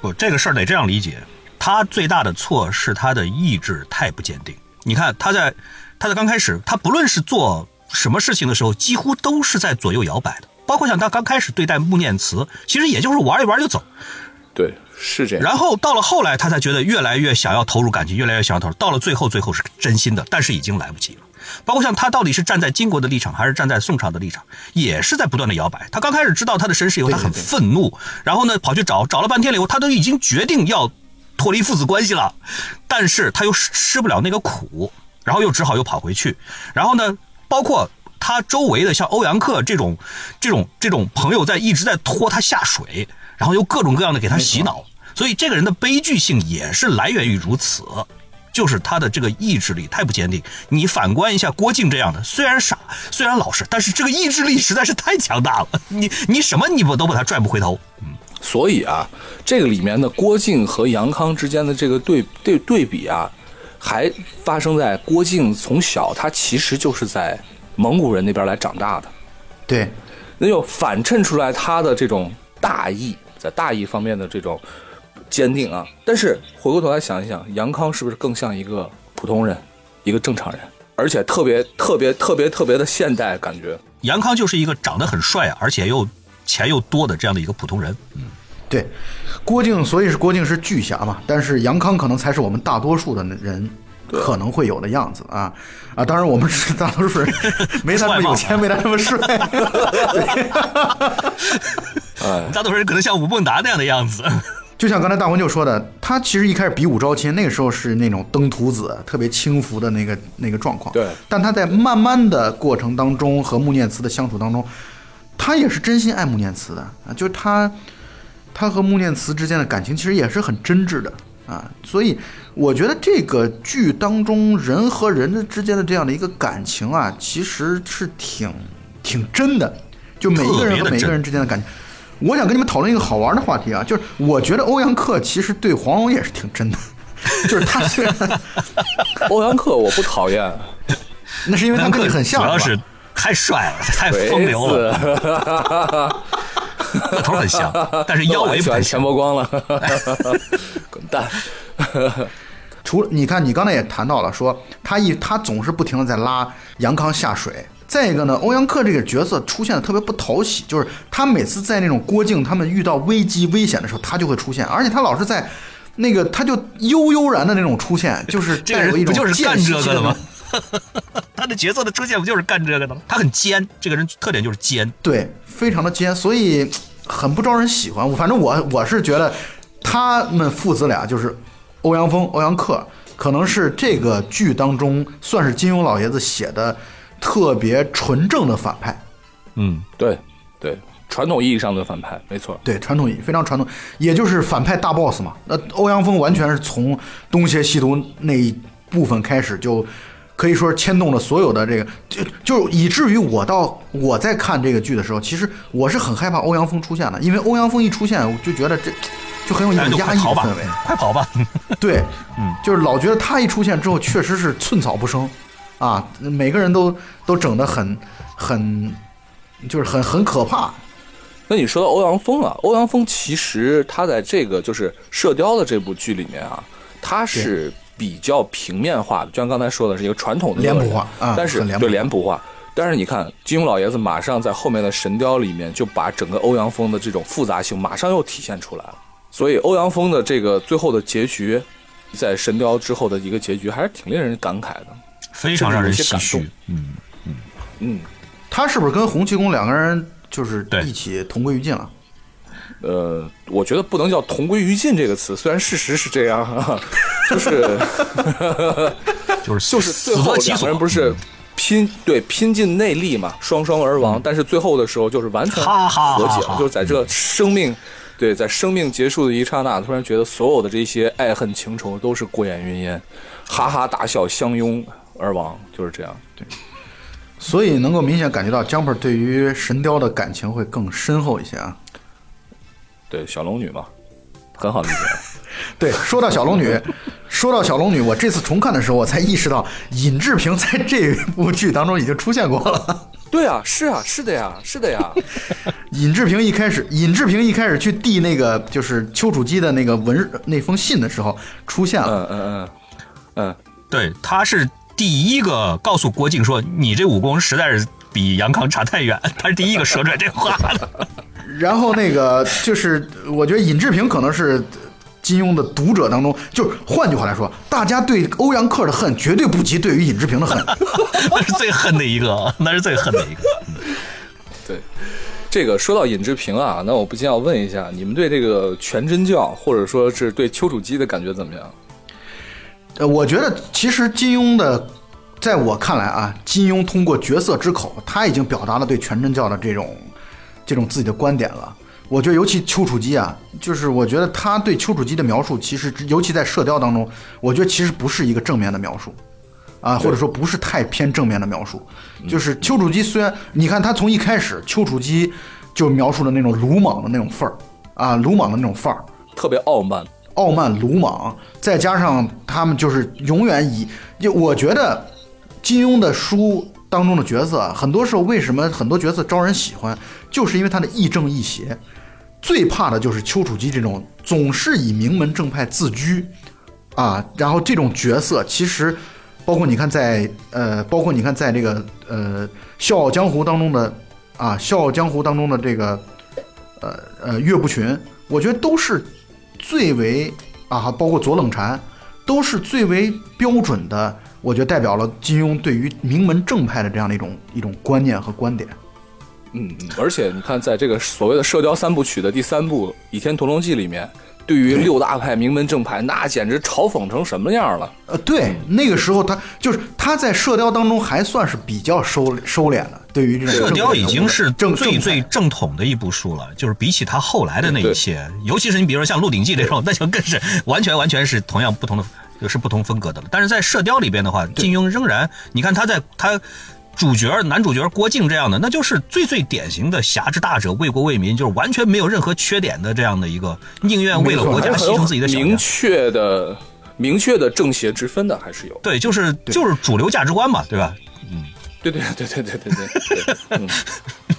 不，这个事儿得这样理解，他最大的错是他的意志太不坚定。你看他在他在刚开始，他不论是做什么事情的时候，几乎都是在左右摇摆的。包括像他刚开始对待穆念慈，其实也就是玩一玩就走。对，是这样。然后到了后来，他才觉得越来越想要投入感情，越来越想要投入。到了最后，最后是真心的，但是已经来不及了。包括像他到底是站在金国的立场，还是站在宋朝的立场，也是在不断的摇摆。他刚开始知道他的身世以后，他很愤怒，然后呢跑去找，找了半天了以后，他都已经决定要脱离父子关系了，但是他又吃不了那个苦，然后又只好又跑回去。然后呢，包括他周围的像欧阳克这种、这种、这种朋友在一直在拖他下水，然后又各种各样的给他洗脑，所以这个人的悲剧性也是来源于如此。就是他的这个意志力太不坚定。你反观一下郭靖这样的，虽然傻，虽然老实，但是这个意志力实在是太强大了。你你什么你不都把他拽不回头？嗯所以啊，这个里面的郭靖和杨康之间的这个对对对比啊，还发生在郭靖从小他其实就是在蒙古人那边来长大的，对，那就反衬出来他的这种大义，在大义方面的这种坚定啊。但是回过头来想一想，杨康是不是更像一个普通人，一个正常人，而且特别特别特别特别的现代感觉。杨康就是一个长得很帅，而且又钱又多的这样的一个普通人。嗯对，郭靖，所以是郭靖是巨侠嘛，但是杨康可能才是我们大多数的人可能会有的样子啊啊！当然，我们是大多数人，没他那么有钱，没他那么帅。大多数人可能像吴孟达那样的样子。就像刚才大魂就说的，他其实一开始比武招亲，那个时候是那种登徒子，特别轻浮的那个那个状况。对但他在慢慢的过程当中和穆念慈的相处当中，他也是真心爱穆念慈的啊，就是他他和穆念慈之间的感情其实也是很真挚的啊，所以我觉得这个剧当中人和人的之间的这样的一个感情啊，其实是挺挺真的，就每一个人和每一个人之间的感情。我想跟你们讨论一个好玩的话题啊，就是我觉得欧阳克其实对黄蓉也是挺真的，就是他虽然 欧阳克我不讨厌，那是因为他跟你很像，吧主要是太帅了，太风流了，了。个头很像，但是腰围不太像。钱伯光了，滚蛋！除了你看，你刚才也谈到了，说他一他总是不停的在拉杨康下水。再一个呢，欧阳克这个角色出现的特别不讨喜，就是他每次在那种郭靖他们遇到危机危险的时候，他就会出现，而且他老是在那个他就悠悠然的那种出现，就是带有一种人不就是干贱兮兮的这个的吗？他的角色的出现不就是干这个的吗？他很尖，这个人特点就是尖。对，非常的尖，所以很不招人喜欢。我反正我我是觉得他们父子俩就是欧阳锋、欧阳克，可能是这个剧当中算是金庸老爷子写的特别纯正的反派。嗯，对对，传统意义上的反派，没错。对，传统意义非常传统，也就是反派大 boss 嘛。那欧阳锋完全是从东邪西毒那一部分开始就。可以说是牵动了所有的这个，就就以至于我到我在看这个剧的时候，其实我是很害怕欧阳锋出现的，因为欧阳锋一出现，我就觉得这就很有一种压抑的就快跑吧氛围。，快跑吧！对，嗯，就是老觉得他一出现之后，确实是寸草不生，啊，每个人都都整得很很，就是很很可怕。那你说到欧阳锋啊，欧阳锋其实他在这个就是《射雕》的这部剧里面啊，他是比较平面化的，就像刚才说的是一个传统的脸谱化啊但是脸对脸谱化。但是你看，金庸老爷子马上在后面的《神雕》里面就把整个欧阳锋的这种复杂性马上又体现出来了。所以欧阳锋的这个最后的结局，在《神雕》之后的一个结局，还是挺令人感慨的。非常让人唏嘘。嗯，嗯，他是不是跟洪七公两个人就是一起同归于尽了？呃，我觉得不能叫“同归于尽”这个词，虽然事实是这样，哈，就是就是就是最后两个人不是拼对拼尽内力嘛，双双而亡，但是最后的时候就是完全哈哈哈和解就是在这生命。对，在生命结束的一刹那，突然觉得所有的这些爱恨情仇都是过眼云烟，哈哈大笑，相拥而亡，就是这样。对所以能够明显感觉到 Jumper 对于神雕的感情会更深厚一些啊。对，小龙女嘛，很好理解。对，说到小龙女，说到小龙女，我这次重看的时候，我才意识到尹志平在这部剧当中已经出现过了。对啊，是啊，是的呀，是的呀。尹志平一开始，尹志平一开始去递那个就是丘处机的那个文那封信的时候出现了。嗯嗯嗯嗯，对，他是第一个告诉郭靖说：“你这武功实在是比杨康差太远。”他是第一个说出来这话的。然后那个就是，我觉得尹志平可能是金庸的读者当中，就是换句话来说，大家对欧阳克的恨绝对不及对于尹志平的恨。那是最恨的一个，那是最恨的一个。对。这个说到尹志平啊，那我不禁要问一下，你们对这个全真教，或者说是对丘处机的感觉怎么样？呃，我觉得其实金庸的，在我看来啊，金庸通过角色之口，他已经表达了对全真教的这种这种自己的观点了。我觉得，尤其丘处机啊，就是我觉得他对丘处机的描述，其实尤其在《射雕》当中，我觉得其实不是一个正面的描述，啊，或者说不是太偏正面的描述。就是丘处机虽然你看他从一开始，丘处机就描述的那种鲁莽的那种范儿啊，鲁莽的那种范儿，特别傲慢，傲慢鲁莽，再加上他们就是永远以，就我觉得金庸的书当中的角色啊，很多时候为什么很多角色招人喜欢，就是因为他的亦正亦邪。最怕的就是丘处机这种总是以名门正派自居啊，然后这种角色其实包括你看在呃，包括你看在这个呃《笑傲江湖》当中的啊，《笑傲江湖》当中的这个呃呃岳不群，我觉得都是最为啊，包括左冷禅，都是最为标准的，我觉得代表了金庸对于名门正派的这样的一种一种观念和观点。嗯，嗯，而且你看，在这个所谓的《射雕三部曲》的第三部《倚天屠龙记》里面，对于六大派名门正派，那简直嘲讽成什么样了？呃，对，那个时候他就是他在射雕当中还算是比较收收敛的，对于这种射雕已经是正正最最正统的一部书了，就是比起他后来的那一些，尤其是你比如说像《鹿鼎记》这种，那就更是完全完全是同样不同的，就是不同风格的了。但是在射雕里边的话，金庸仍然，你看他在他。主角，男主角郭靖这样的，那就是最最典型的侠之大者，为国为民，就是完全没有任何缺点的这样的一个，宁愿为了国家牺牲自己的利益。明确的明确的正邪之分的还是有。对，就是就是主流价值观嘛，对吧？嗯。对对对对对对对。嗯。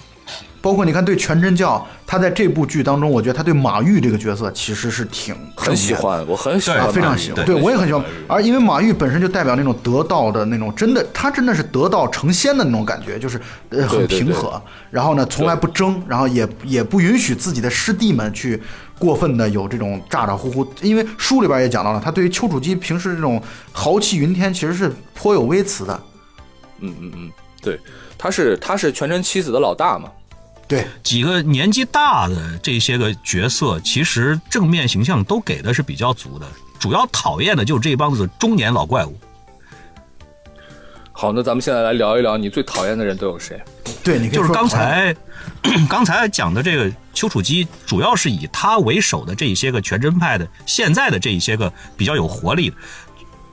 包括你看对全真教，他在这部剧当中，我觉得他对马玉这个角色其实是挺很喜欢，我很喜欢，啊，非常喜欢。对对我也很喜欢。而因为马玉本身就代表那种得道的那种，真的，他真的是得道成仙的那种感觉，就是呃很平和，然后呢从来不争，然后也也不允许自己的师弟们去过分的有这种咋咋呼呼。因为书里边也讲到了，他对于丘处机平时这种豪气云天，其实是颇有微词的。嗯嗯嗯，对，他是他是全真七子的老大嘛，对，几个年纪大的这些个角色，其实正面形象都给的是比较足的，主要讨厌的就是这帮子中年老怪物。好，那咱们现在来聊一聊你最讨厌的人都有谁？对，你就是刚才刚才讲的这个丘处机，主要是以他为首的这一些个全真派的现在的这一些个比较有活力的。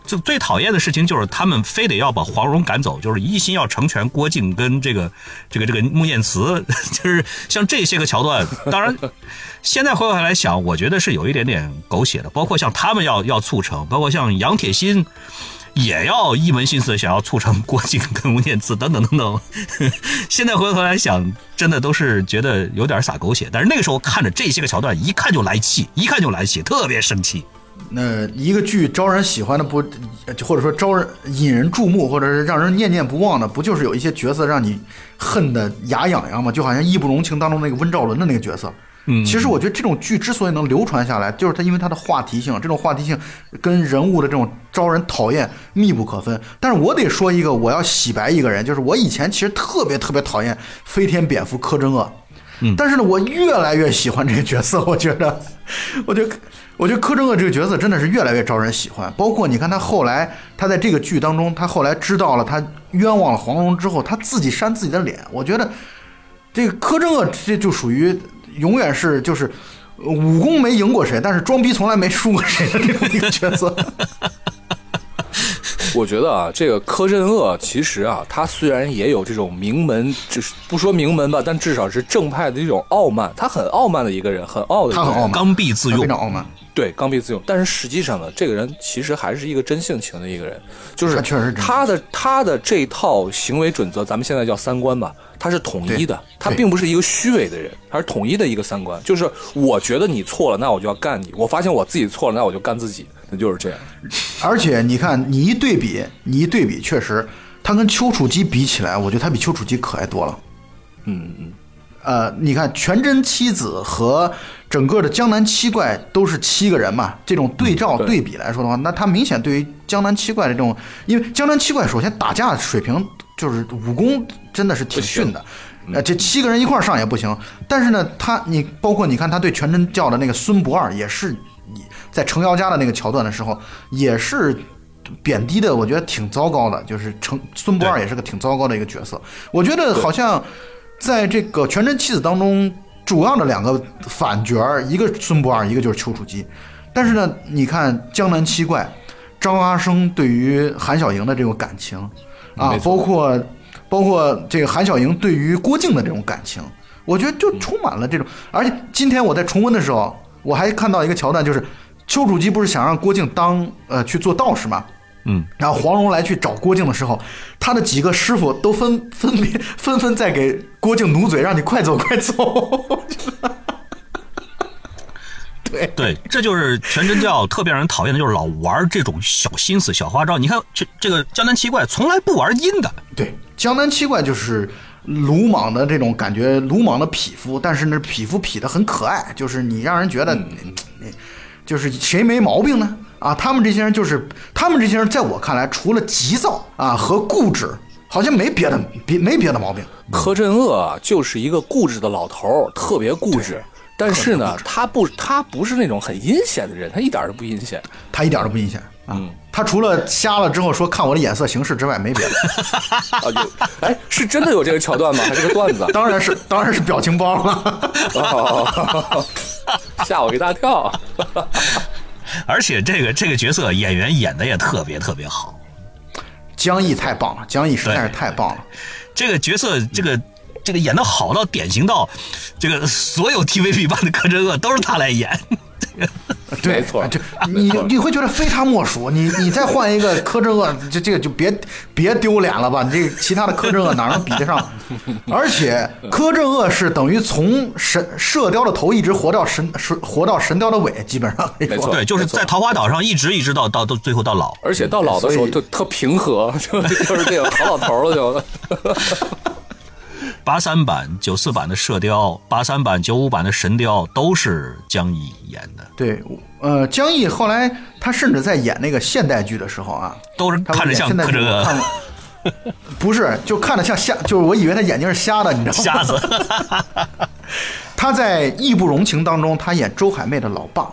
最最讨厌的事情就是他们非得要把黄蓉赶走，就是一心要成全郭靖跟这个这个这个穆念慈，就是像这些个桥段。当然，现在回过来想，我觉得是有一点点狗血的，包括像他们要要促成，包括像杨铁心。也要一门心思想要促成郭靖跟穆念慈等等等等。现在回头来想，真的都是觉得有点撒狗血。但是那个时候看着这些个桥段，一看就来气，一看就来气，特别生气。那一个剧招人喜欢的不，呃或者说招人引人注目，或者是让人念念不忘的，不就是有一些角色让你恨得牙痒痒吗？就好像《义不容情》当中那个温兆伦的那个角色。嗯其实我觉得这种剧之所以能流传下来，就是它因为它的话题性，这种话题性跟人物的这种招人讨厌密不可分。但是我得说一个，我要洗白一个人，就是我以前其实特别特别讨厌飞天蝙蝠柯镇恶。嗯但是呢，我越来越喜欢这个角色，我觉得，我觉得，我觉得柯震恶这个角色真的是越来越招人喜欢。包括你看他后来，他在这个剧当中，他后来知道了他冤枉了黄蓉之后，他自己扇自己的脸。我觉得这个柯震恶这就属于永远是就是武功没赢过谁，但是装逼从来没输过谁的这么一个角色。我觉得啊，这个柯镇恶其实啊，他虽然也有这种名门，就是不说名门吧，但至少是正派的这种傲慢，他很傲慢的一个人，很傲的一个人，他很傲慢刚愎自用非，常傲慢。对，刚愎自用。但是实际上呢，这个人其实还是一个真性情的一个人，就是他确实是真性他的他的这套行为准则，咱们现在叫三观吧，他是统一的，他并不是一个虚伪的人，他是统一的一个三观。就是我觉得你错了，那我就要干你；我发现我自己错了，那我就干自己，那就是这样。而且你看，你一对比，你一对比，确实，他跟丘处机比起来，我觉得他比丘处机可爱多了。嗯嗯，呃，你看全真七子和整个的江南七怪都是七个人嘛，这种对照对比来说的话，那他明显对于江南七怪的这种，因为江南七怪首先打架水平就是武功真的是挺逊的。呃，这七个人一块儿上也不行，但是呢，他你包括你看他对全真教的那个孙不二，也是你在程瑶家的那个桥段的时候，也是贬低的，我觉得挺糟糕的，就是程孙不二也是个挺糟糕的一个角色。我觉得好像在这个全真七子当中，主要的两个反角儿，一个孙不二，一个就是丘处机。但是呢，你看江南七怪，张阿生对于韩小莹的这种感情啊包括包括这个韩小莹对于郭靖的这种感情，我觉得就充满了这种。而且今天我在重温的时候，我还看到一个桥段，就是丘处机不是想让郭靖当呃去做道士嘛？嗯，然后黄蓉来去找郭靖的时候，他的几个师傅都分分别 纷纷在给郭靖努嘴，让你快走快走。对，对，这就是全真教特别让人讨厌的，就是老玩这种小心思、小花招。你看这这个江南七怪从来不玩阴的，对，江南七怪就是鲁莽的这种感觉，鲁莽的匹夫，但是呢，匹夫匹的很可爱，就是你让人觉得你你就是谁没毛病呢？啊，他们这些人就是他们这些人，在我看来，除了急躁啊和固执，好像没别的别没别的毛病。柯镇恶啊，就是一个固执的老头儿，特别固执。但是呢，他不他不是那种很阴险的人，他一点都不阴险。他一点都不阴险啊。嗯他除了瞎了之后说看我的眼色行事之外，没别的。啊，有哎，是真的有这个桥段吗？还是个段子？当然是，当然是表情包了。哦，吓我一大跳。而且这个这个角色演员演的也特别特别好，江毅太棒了，江毅实在是太棒了。这个角色这个这个演的好到典型到，这个所有 TVB 版的柯镇恶都是他来演。对，没错就你你会觉得非他莫属。你你再换一个柯震恶，这这个就别别丢脸了吧？你这其他的柯震恶哪能比得上？而且柯震恶是等于从神射雕的头一直活到神神活到神雕的尾，基本上没错对，就是在桃花岛上一直一直到到到最后到老。而且到老的时候就特平和，就就是这个好老头了就。八三版、九四版的射雕，八三版、九五版的神雕都是江毅演的，对，呃，江毅后来他甚至在演那个现代剧的时候啊，都是他看着像现代柯震恶剧我看过，不是，就看着像瞎，就是我以为他眼睛是瞎的，你知道吗？瞎子。他在《义不容情》当中，他演周海媚的老爸，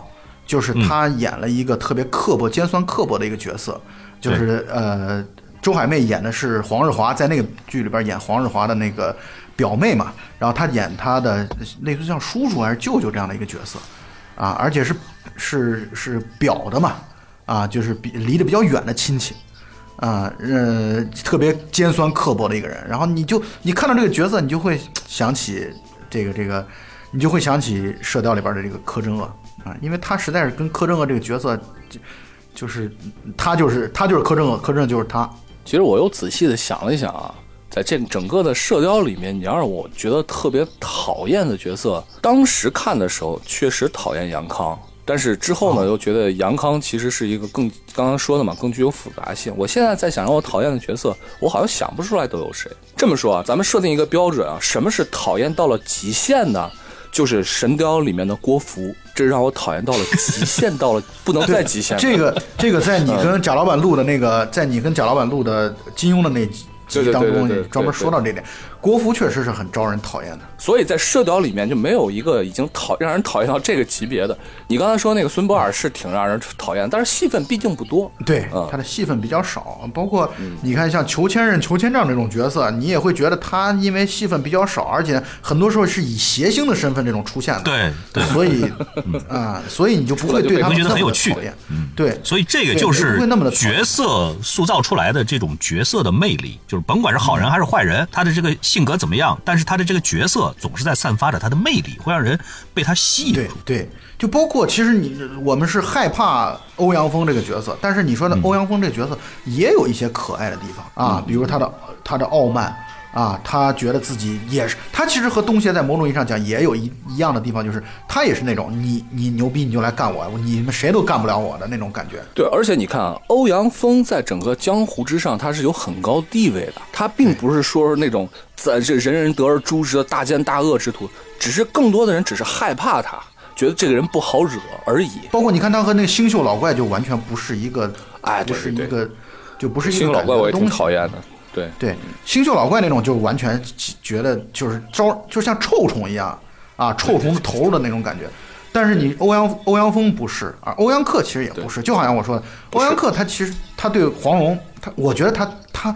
就是嗯他演了一个特别刻薄、尖酸刻薄的一个角色，就是呃，周海媚演的是黄日华，在那个剧里边演黄日华的那个表妹嘛，然后他演他的类似像叔叔还是舅舅这样的一个角色，啊，而且是是是表的嘛，啊，就是比离得比较远的亲戚。啊，呃，特别尖酸刻薄的一个人，然后你就你看到这个角色，你就会想起这个这个，你就会想起《射雕》里边的这个柯镇恶啊，因为他实在是跟柯镇恶这个角色，就就是他就是他就是柯镇恶，柯镇恶就是他。其实我又仔细的想了一想啊，在这整个的射雕里面，你要让我觉得特别讨厌的角色，当时看的时候确实讨厌杨康，但是之后呢，又觉得杨康其实是一个更刚刚说的嘛，更具有复杂性。我现在在想让我讨厌的角色，我好像想不出来都有谁。这么说啊，咱们设定一个标准啊，什么是讨厌到了极限呢？就是《神雕》里面的郭芙，这让我讨厌到了极限，到了不能再极限了。这个这个在你嗯跟贾老板录的那个，在你跟贾老板录的金庸的那集对对当中，对对对你专门说到这点，国服确实是很招人讨厌的。所以在射雕里面就没有一个已经讨让人讨厌到这个级别的。你刚才说那个孙博尔是挺让人讨厌，但是戏份毕竟不多。对嗯，他的戏份比较少，包括你看像裘千仞、裘千丈这种角色，你也会觉得他因为戏份比较少，而且很多时候是以谐星的身份这种出现的。对对，所以啊，所以你就不会对他们觉得很有趣的讨厌。对，所以这个就是不会那么的角色塑造出来的这种角色的魅力，就是甭管是好人还是坏人，他的这个性格怎么样，但是他的这个角色总是在散发着他的魅力，会让人被他吸引。对，就包括其实你我们是害怕欧阳锋这个角色，但是你说的欧阳锋这个角色也有一些可爱的地方啊，比如他的他的傲慢。啊，他觉得自己也是，他其实和东邪在某种意义上讲也有一一样的地方，就是他也是那种你你牛逼你就来干我，你们谁都干不了我的那种感觉。对，而且你看啊，欧阳锋在整个江湖之上，他是有很高地位的，他并不是说那种在这人人得而诛之的大奸大恶之徒，只是更多的人只是害怕他，觉得这个人不好惹而已。包括你看他和那个星宿老怪就完全不是一个，哎不对对对是一个，就不是一星个老怪我也挺感觉的东西。讨厌的，对。对，星宿老怪那种就完全觉得就是招，就像臭虫一样啊，臭虫的头的那种感觉。但是你欧阳欧阳锋不是啊，欧阳克其实也不是，就好像我说的，欧阳克他其实他对黄蓉，他我觉得他他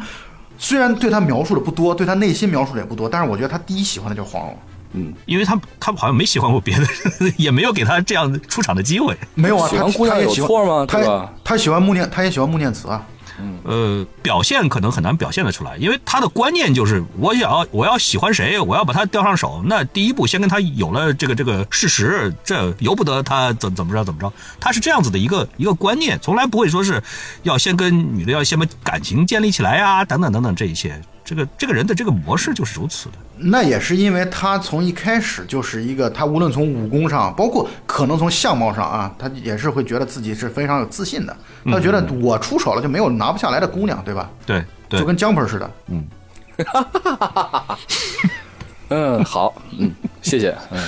虽然对他描述的不多，对他内心描述的也不多，但是我觉得他第一喜欢的就是黄蓉。嗯因为他他好像没喜欢过别的人，也没有给他这样出场的机会。没有啊，喜他欢姑娘有他也喜欢错吗他他喜欢穆念，他也喜欢穆念慈啊。呃，表现可能很难表现得出来，因为他的观念就是我想要我要喜欢谁，我要把他钓上手，那第一步先跟他有了这个这个事实，这由不得他怎怎么着怎么着，他是这样子的一个一个观念，从来不会说是要先跟女的要先把感情建立起来呀、等等等等这一些，这个这个人的这个模式就是如此的。那也是因为他从一开始就是一个，他无论从武功上，包括可能从相貌上啊，他也是会觉得自己是非常有自信的。他觉得我出手了就没有拿不下来的姑娘，对吧？对对就，跟江盆似的。嗯嗯，好，嗯，谢谢，嗯，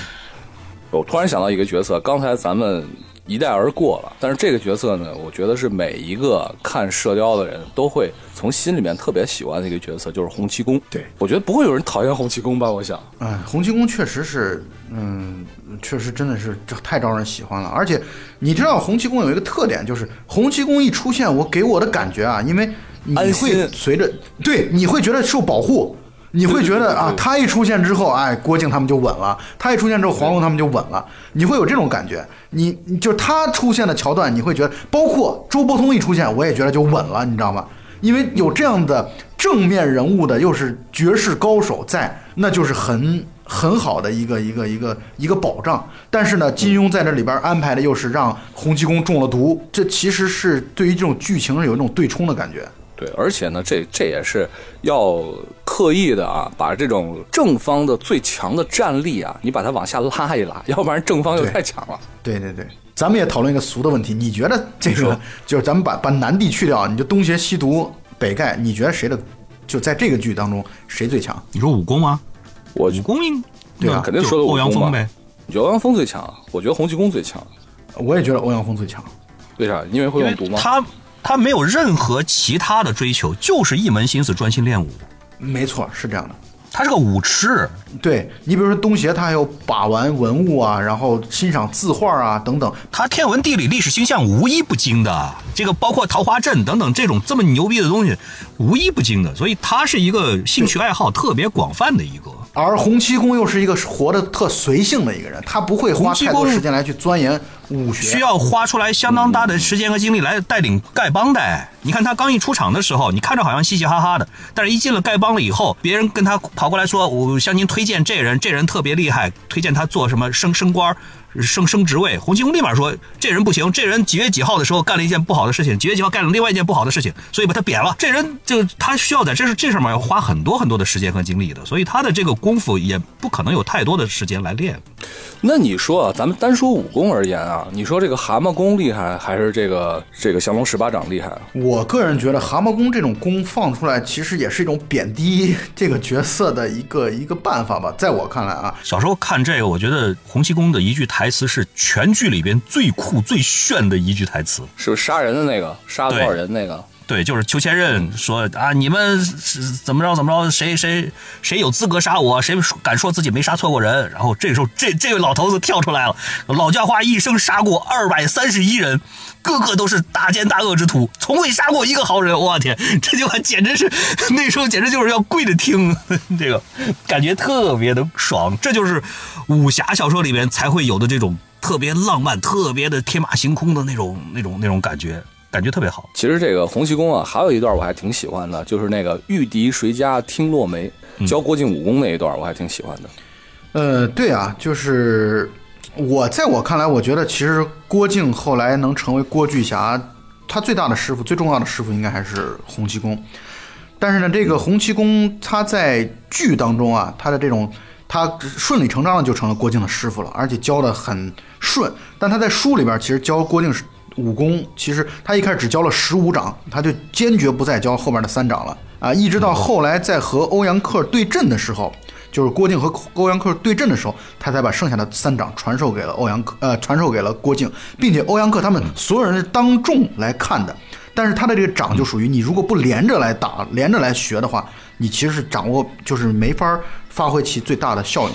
我突然想到一个角色，刚才咱们一带而过了，但是这个角色呢，我觉得是每一个看《射雕》的人都会从心里面特别喜欢的一个角色，就是洪七公。对我觉得不会有人讨厌洪七公吧？我想，嗯，洪七公确实是，嗯，确实真的是这太招人喜欢了。而且你知道洪七公有一个特点，就是洪七公一出现，我给我的感觉啊，因为你会随着对，你会觉得受保护。你会觉得啊，他一出现之后，哎，郭靖他们就稳了；他一出现之后，黄蓉他们就稳了。你会有这种感觉。你你就是他出现的桥段，你会觉得，包括周伯通一出现，我也觉得就稳了，你知道吗？因为有这样的正面人物的，又是绝世高手在，那就是很很好的一个一个一个一个保障。但是呢，金庸在这里边安排的又是让洪七公中了毒，这其实是对于这种剧情有一种对冲的感觉。对，而且呢，这这也是要刻意的啊，把这种正方的最强的战力啊，你把它往下拉一拉，要不然正方又太强了。对对对，咱们也讨论一个俗的问题，你觉得这个 就是咱们把把南帝去掉，你就东邪西毒北丐，你觉得谁的就在这个剧当中谁最强？你说武功吗？我武功应对啊肯定说的欧阳锋呗。你觉得欧阳锋最强？我觉得洪七公最强。我也觉得欧阳锋最强。为啥？因为会用毒吗？他他没有任何其他的追求，就是一门心思专心练武。没错，是这样的。他是个武痴，对你比如说东邪，他还有把玩文物啊，然后欣赏字画啊等等。他天文地理历史星象无一不精的，这个包括桃花阵等等这种这么牛逼的东西，无一不精的，所以他是一个兴趣爱好特别广泛的一个。而洪七公又是一个活得特随性的一个人，他不会花太多公时间来去钻研武学。需要花出来相当大的时间和精力来带领丐帮的。你看他刚一出场的时候，你看着好像嘻嘻哈哈的，但是一进了丐帮了以后，别人跟他跑过来说：“我向您推荐这人，这人特别厉害，推荐他做什么升升官。”升升职位，洪七公立马说这人不行，这人几月几号的时候干了一件不好的事情，几月几号干了另外一件不好的事情，所以把他贬了。这人就他需要在这是这上面要花很多很多的时间和精力的，所以他的这个功夫也不可能有太多的时间来练。那你说啊，咱们单说武功而言啊，你说这个蛤蟆功厉害，还是这个这个降龙十八掌厉害？我个人觉得蛤蟆功这种功放出来，其实也是一种贬低 这个角色的一个一个办法吧。在我看来啊，小时候看这个，我觉得洪七公的一句台词是全剧里边最酷最炫的一句台词。是不是杀人的那个，杀了多少人那个？对，就是裘千仞说啊，你们是怎么着怎么着，谁谁谁有资格杀我，谁敢说自己没杀错过人？然后这个时候，这这位老头子跳出来了，老叫花一生杀过二百三十一人，个个都是大奸大恶之徒，从未杀过一个好人。我天，这句话简直是那时候简直就是要跪着听，这个感觉特别的爽。这就是武侠小说里面才会有的这种特别浪漫、特别的天马行空的那种那种那种感觉，感觉特别好。其实这个洪七公啊，还有一段我还挺喜欢的，就是那个玉笛谁家听落梅，教郭靖武功那一段，我还挺喜欢的。呃，对啊，就是我在我看来，我觉得其实郭靖后来能成为郭巨侠，他最大的师傅、最重要的师傅应该还是洪七公。但是呢，这个洪七公他在剧当中啊，他的这种他顺理成章的就成了郭靖的师傅了，而且教的很顺。但他在书里边其实教郭靖是武功，其实他一开始只教了十五掌，他就坚决不再教后面的三掌了啊！一直到后来在和欧阳克对阵的时候，就是郭靖和欧阳克对阵的时候，他才把剩下的三掌传授给了欧阳克，呃，传授给了郭靖，并且欧阳克他们所有人是当众来看的。但是他的这个掌就属于你如果不连着来打，连着来学的话，你其实是掌握就是没法发挥其最大的效用。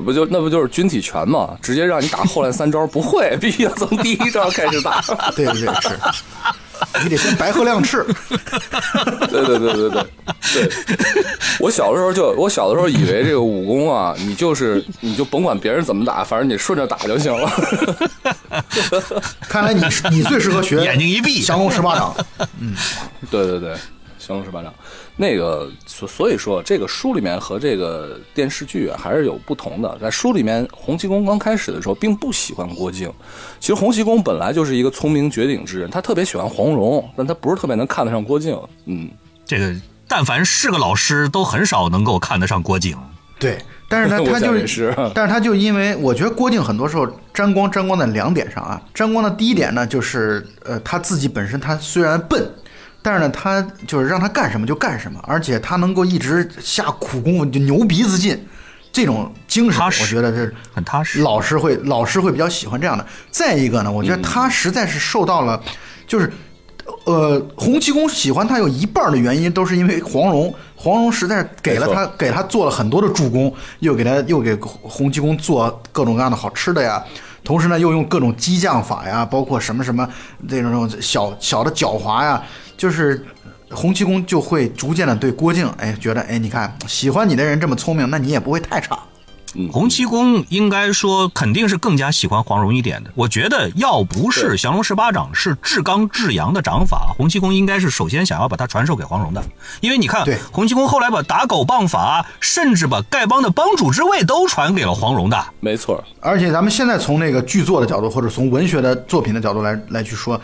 那不就那不就是军体拳吗？直接让你打后来三招不会，必须要从第一招开始打。对对对，是，你得先白鹤亮翅。对对对对对对，我小的时候就我小的时候以为这个武功啊，你就是你就甭管别人怎么打，反正你顺着打就行了。看来你你最适合学眼睛一闭降龙十八掌。嗯对对对，降龙十八掌，那个所所以说这个书里面和这个电视剧啊还是有不同的。在书里面，洪七公刚开始的时候并不喜欢郭靖，其实洪七公本来就是一个聪明绝顶之人，他特别喜欢黄蓉，但他不是特别能看得上郭靖。嗯，这个但凡是个老师，都很少能够看得上郭靖。对，但是他，他就是 但是他就因为我觉得郭靖很多时候沾光沾光在两点上啊，沾光的第一点呢，就是呃他自己本身他虽然笨。但是呢，他就是让他干什么就干什么，而且他能够一直下苦功夫，就牛鼻子劲，这种精神，我觉得是很踏实。老师会老师会比较喜欢这样的。再一个呢，我觉得他实在是受到了，就是呃，洪七公喜欢他有一半的原因都是因为黄蓉，黄蓉实在是给了他给他做了很多的助攻，又给他又给洪七公做各种各样的好吃的呀，同时呢又用各种激将法呀，包括什么什么这种小小的狡猾呀，就是洪七公就会逐渐的对郭靖哎觉得哎你看喜欢你的人这么聪明，那你也不会太差。洪七公应该说肯定是更加喜欢黄蓉一点的。我觉得要不是降龙十八掌是至刚至阳的掌法，洪七公应该是首先想要把它传授给黄蓉的。因为你看对，洪七公后来把打狗棒法，甚至把丐帮的帮主之位都传给了黄蓉的。没错，而且咱们现在从那个剧作的角度，或者从文学的作品的角度来来去说，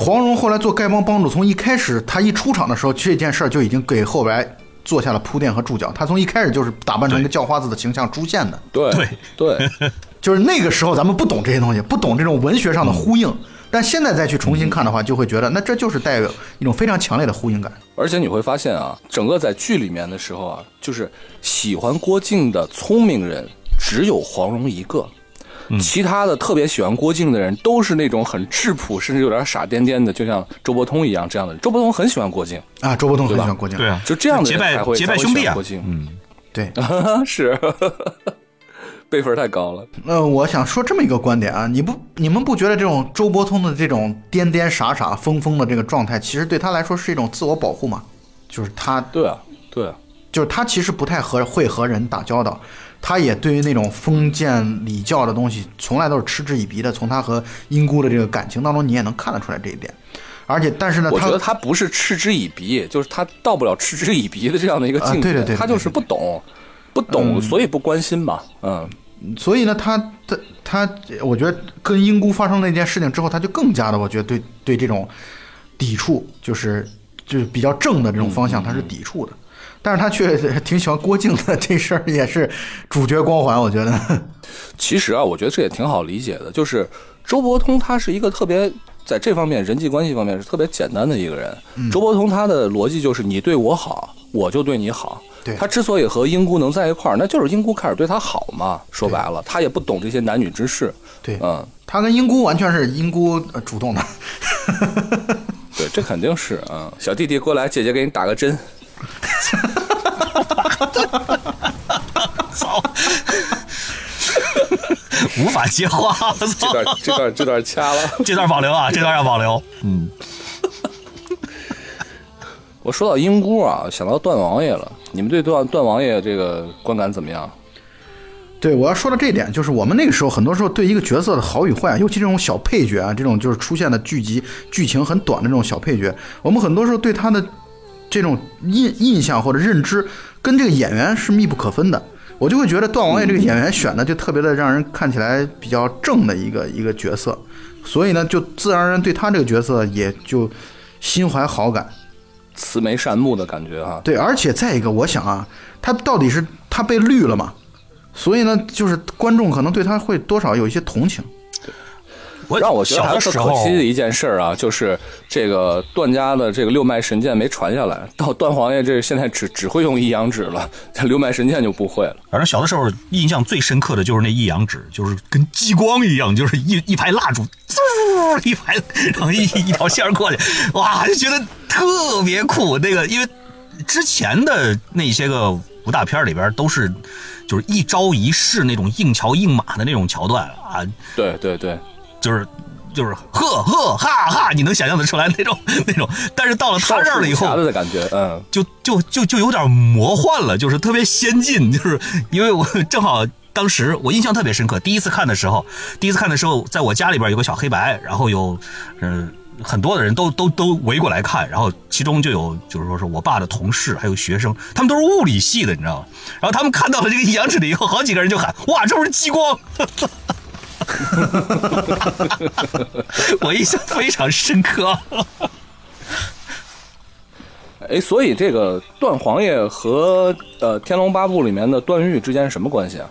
黄蓉后来做丐帮帮主，从一开始他一出场的时候，这件事儿就已经给后来做下了铺垫和注脚。他从一开始就是打扮成一个叫花子的形象出现的，对对对，就是那个时候咱们不懂这些东西，不懂这种文学上的呼应。但现在再去重新看的话，就会觉得那这就是带有一种非常强烈的呼应感。而且你会发现啊，整个在剧里面的时候啊，就是喜欢郭靖的聪明人只有黄蓉一个，其他的特别喜欢郭靖的人都是那种很质朴，甚至有点傻颠颠的，就像周伯通一样这样的人。周伯通很喜欢郭靖，啊，周伯通很喜欢郭靖，对啊，就这样的结拜人才会结拜兄弟啊。郭靖，嗯，对。是。辈分太高了。呃，我想说这么一个观点啊，你不你们不觉得这种周伯通的这种颠颠傻傻、疯疯的这个状态，其实对他来说是一种自我保护吗？就是他，对啊，对啊，就是他其实不太和会和人打交道，他也对于那种封建礼教的东西，从来都是嗤之以鼻的。从他和英姑的这个感情当中，你也能看得出来这一点。而且，但是呢，他我觉得他不是嗤之以鼻，就是他到不了嗤之以鼻的这样的一个境界，啊对对对对他就是不懂，不懂，所以不关心嘛。嗯，所以呢，他他他，我觉得跟英姑发生那件事情之后，他就更加的，我觉得对对这种抵触，就是就是比较正的这种方向，他是抵触的。但是他却挺喜欢郭靖的，这事儿也是主角光环，我觉得。其实啊，我觉得这也挺好理解的，就是周伯通他是一个特别在这方面人际关系方面是特别简单的一个人。嗯周伯通他的逻辑就是你对我好，我就对你好。他之所以和英姑能在一块儿，那就是英姑开始对他好嘛。说白了，他也不懂这些男女之事。对嗯，他跟英姑完全是英姑呃主动的。对，这肯定是啊、嗯。小弟弟过来，姐姐给你打个针。操，无法接话，我这操，段这段这段掐了。这段保留啊，这段要保留。嗯，我说到英姑啊，想到段王爷了。你们对段段王爷这个观感怎么样？对，我要说的这一点就是，我们那个时候很多时候对一个角色的好与坏，尤其这种小配角啊，这种就是出现的剧集剧情很短的这种小配角，我们很多时候对他的这种印印象或者认知，跟这个演员是密不可分的。我就会觉得段王爷这个演员选的就特别的让人看起来比较正的一个一个角色，所以呢，就自然而然对他这个角色也就心怀好感。慈眉善目的感觉哈、对，而且再一个，我想啊，他到底是他被绿了嘛？所以呢，就是观众可能对他会多少有一些同情。我让我小的时候特可惜的一件事儿啊，就是这个段家的这个六脉神剑没传下来，到段王爷这现在只只会用一阳指了，这六脉神剑就不会了。反正小的时候印象最深刻的就是那一阳指，就是跟激光一样，就是一一排蜡烛，嗖一排，然后一一条线儿过去，哇，就觉得特别酷。那个因为之前的那些个武打片里边都是就是一招一式那种硬桥硬马的那种桥段啊，对对对，就是。就是呵呵哈哈，你能想象得出来那种那种，但是到了他这儿了以后，就就就就有点魔幻了，就是特别先进，就是因为我正好当时我印象特别深刻，第一次看的时候，第一次看的时候，在我家里边有个小黑白，然后有嗯、很多的人都都都围过来看，然后其中就有就是说是我爸的同事，还有学生，他们都是物理系的，你知道吗？然后他们看到了这个一阳指了以后，好几个人就喊哇，这不是激光！我印象非常深刻。哎，所以这个段皇爷和呃《天龙八部》里面的段誉之间是什么关系啊？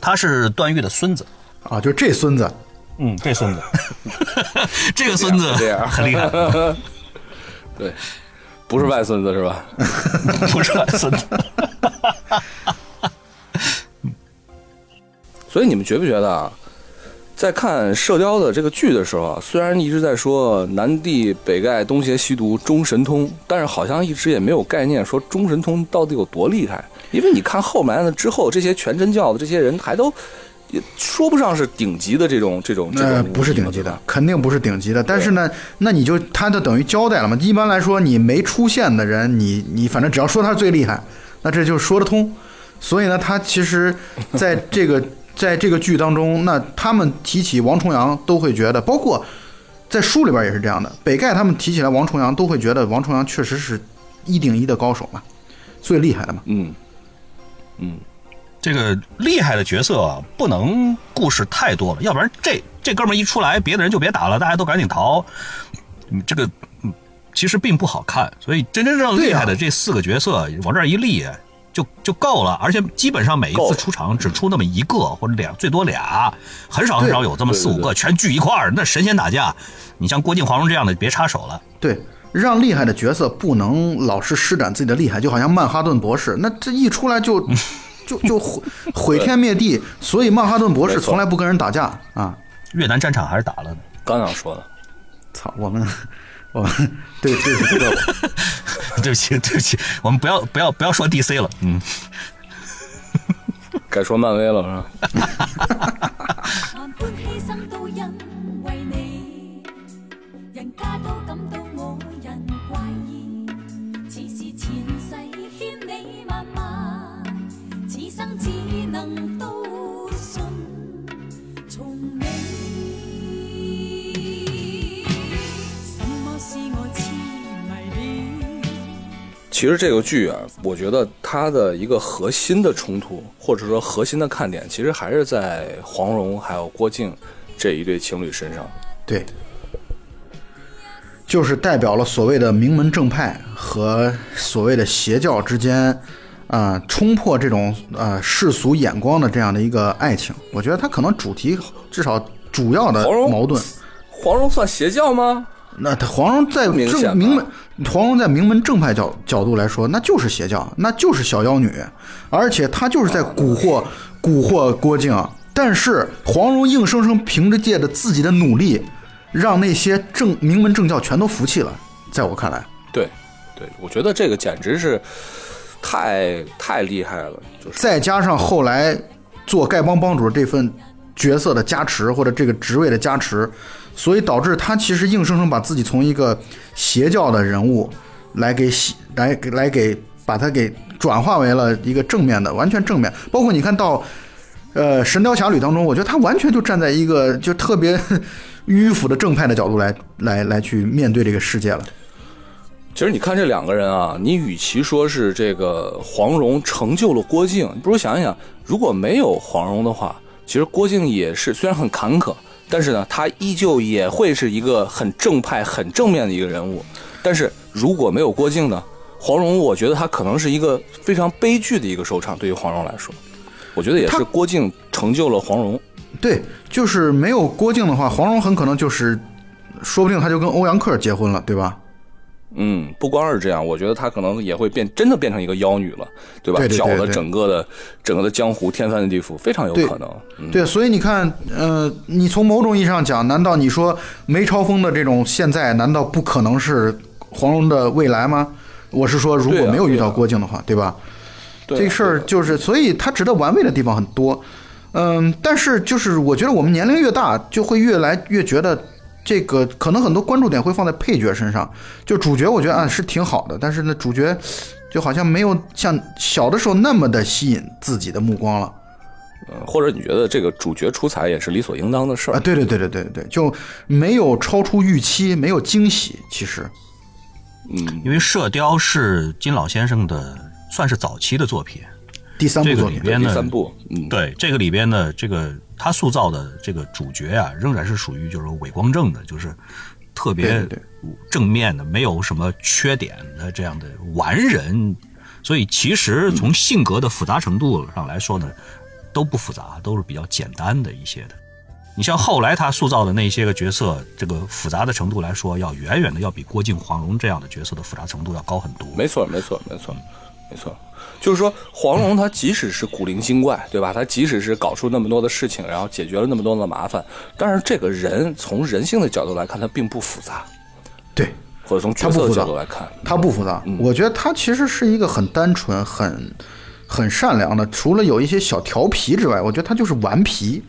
他是段誉的孙子，啊，就这孙子，嗯，这孙子，这个孙子这样很厉害，对，不是外孙子是吧？不是外孙子。所以你们觉不觉得啊？在看《射雕》的这个剧的时候啊，虽然一直在说南帝北丐东邪西毒中神通，但是好像一直也没有概念说中神通到底有多厉害。因为你看后面的之后，这些全真教的这些人还都也说不上是顶级的这种这种这那种，不是顶级的，肯定不是顶级的。但是呢，那你就他就等于交代了嘛。一般来说，你没出现的人，你你反正只要说他最厉害，那这就说得通。所以呢，他其实在这个在这个剧当中，那他们提起王重阳都会觉得，包括在书里边也是这样的。北丐他们提起来王重阳，都会觉得王重阳确实是一顶一的高手嘛，最厉害的嘛。嗯嗯，这个厉害的角色啊，不能故事太多了，要不然这这哥们儿一出来，别的人就别打了，大家都赶紧逃。嗯，这个嗯，其实并不好看。所以真真正正厉害的这四个角色往这儿一立，就就够了。而且基本上每一次出场只出那么一个或者两，最多俩，很少很少有这么四五个全聚一块儿。那神仙打架，你像郭靖、黄蓉这样的，别插手了。对，让厉害的角色不能老是施展自己的厉害，就好像曼哈顿博士，那这一出来就 就就毁毁天灭地，所以曼哈顿博士从来不跟人打架啊！越南战场还是打了的。刚想说的，操，我们我们 对对不起这个对不起，对不起，我们不要不要不要说 DC 了。嗯，该说漫威了是吧？萬般犧牲都因為你，人家都感到其实这个剧啊，我觉得它的一个核心的冲突，或者说核心的看点，其实还是在黄蓉还有郭靖这一对情侣身上。对，就是代表了所谓的名门正派和所谓的邪教之间。啊、冲破这种呃世俗眼光的这样的一个爱情，我觉得它可能主题至少主要的黄蓉矛盾，黄蓉算邪教吗？那他黄蓉在正名门，黄蓉在名门正派角角度来说，那就是邪教，那就是小妖女，而且她就是在蛊惑蛊惑郭靖。但是黄蓉硬生生凭着借着自己的努力，让那些正名门正教全都服气了。在我看来，对，对，我觉得这个简直是太太厉害了，就是再加上后来做丐帮帮主这份角色的加持，或者这个职位的加持，所以导致他其实硬生生把自己从一个邪教的人物来给洗来来给把他给转化为了一个正面的，完全正面。包括你看到呃《神雕侠侣》当中，我觉得他完全就站在一个就特别迂腐的正派的角度来来来去面对这个世界了。其实你看这两个人啊，你与其说是这个黄蓉成就了郭靖，不如想一想，如果没有黄蓉的话，其实郭靖也是虽然很坎坷，但是呢，他依旧也会是一个很正派、很正面的一个人物。但是如果没有郭靖呢，黄蓉，我觉得他可能是一个非常悲剧的一个收场。对于黄蓉来说，我觉得也是郭靖成就了黄蓉。对，就是没有郭靖的话，黄蓉很可能就是，说不定他就跟欧阳克结婚了，对吧？嗯，不光是这样，我觉得她可能也会变，真的变成一个妖女了，对吧？对对对搅了整个的整个的江湖，天翻地覆，非常有可能。嗯，对，所以你看，呃，你从某种意义上讲，难道你说梅超风的这种现在，难道不可能是黄蓉的未来吗？我是说，如果没有遇到郭靖的话，对吧？对啊这事儿就是，所以他值得玩味的地方很多。嗯，但是就是我觉得我们年龄越大，就会越来越觉得这个可能很多关注点会放在配角身上。就主角，我觉得啊是挺好的，但是呢，主角就好像没有像小的时候那么的吸引自己的目光了。嗯或者你觉得这个主角出彩也是理所应当的事儿啊，？对对对对对对，就没有超出预期，没有惊喜。其实，嗯，因为《射雕》是金老先生的算是早期的作品，第三部里边呢，第三部，嗯，对这个里边呢这个他塑造的这个主角啊，仍然是属于就是伪光正的，就是特别正面的，没有什么缺点的这样的完人。所以其实从性格的复杂程度上来说呢，都不复杂，都是比较简单的一些的。你像后来他塑造的那些个角色，这个复杂的程度来说，要远远的要比郭靖、黄蓉这样的角色的复杂程度要高很多。没错，没错，没错。没错，就是说黄蓉她即使是古灵精怪，对吧？她即使是搞出那么多的事情，然后解决了那么多的麻烦，但是这个人从人性的角度来看，他并不复杂，对，或者从角色角度来看，他不复杂，嗯。我觉得他其实是一个很单纯、很很善良的，除了有一些小调皮之外，我觉得他就是顽皮，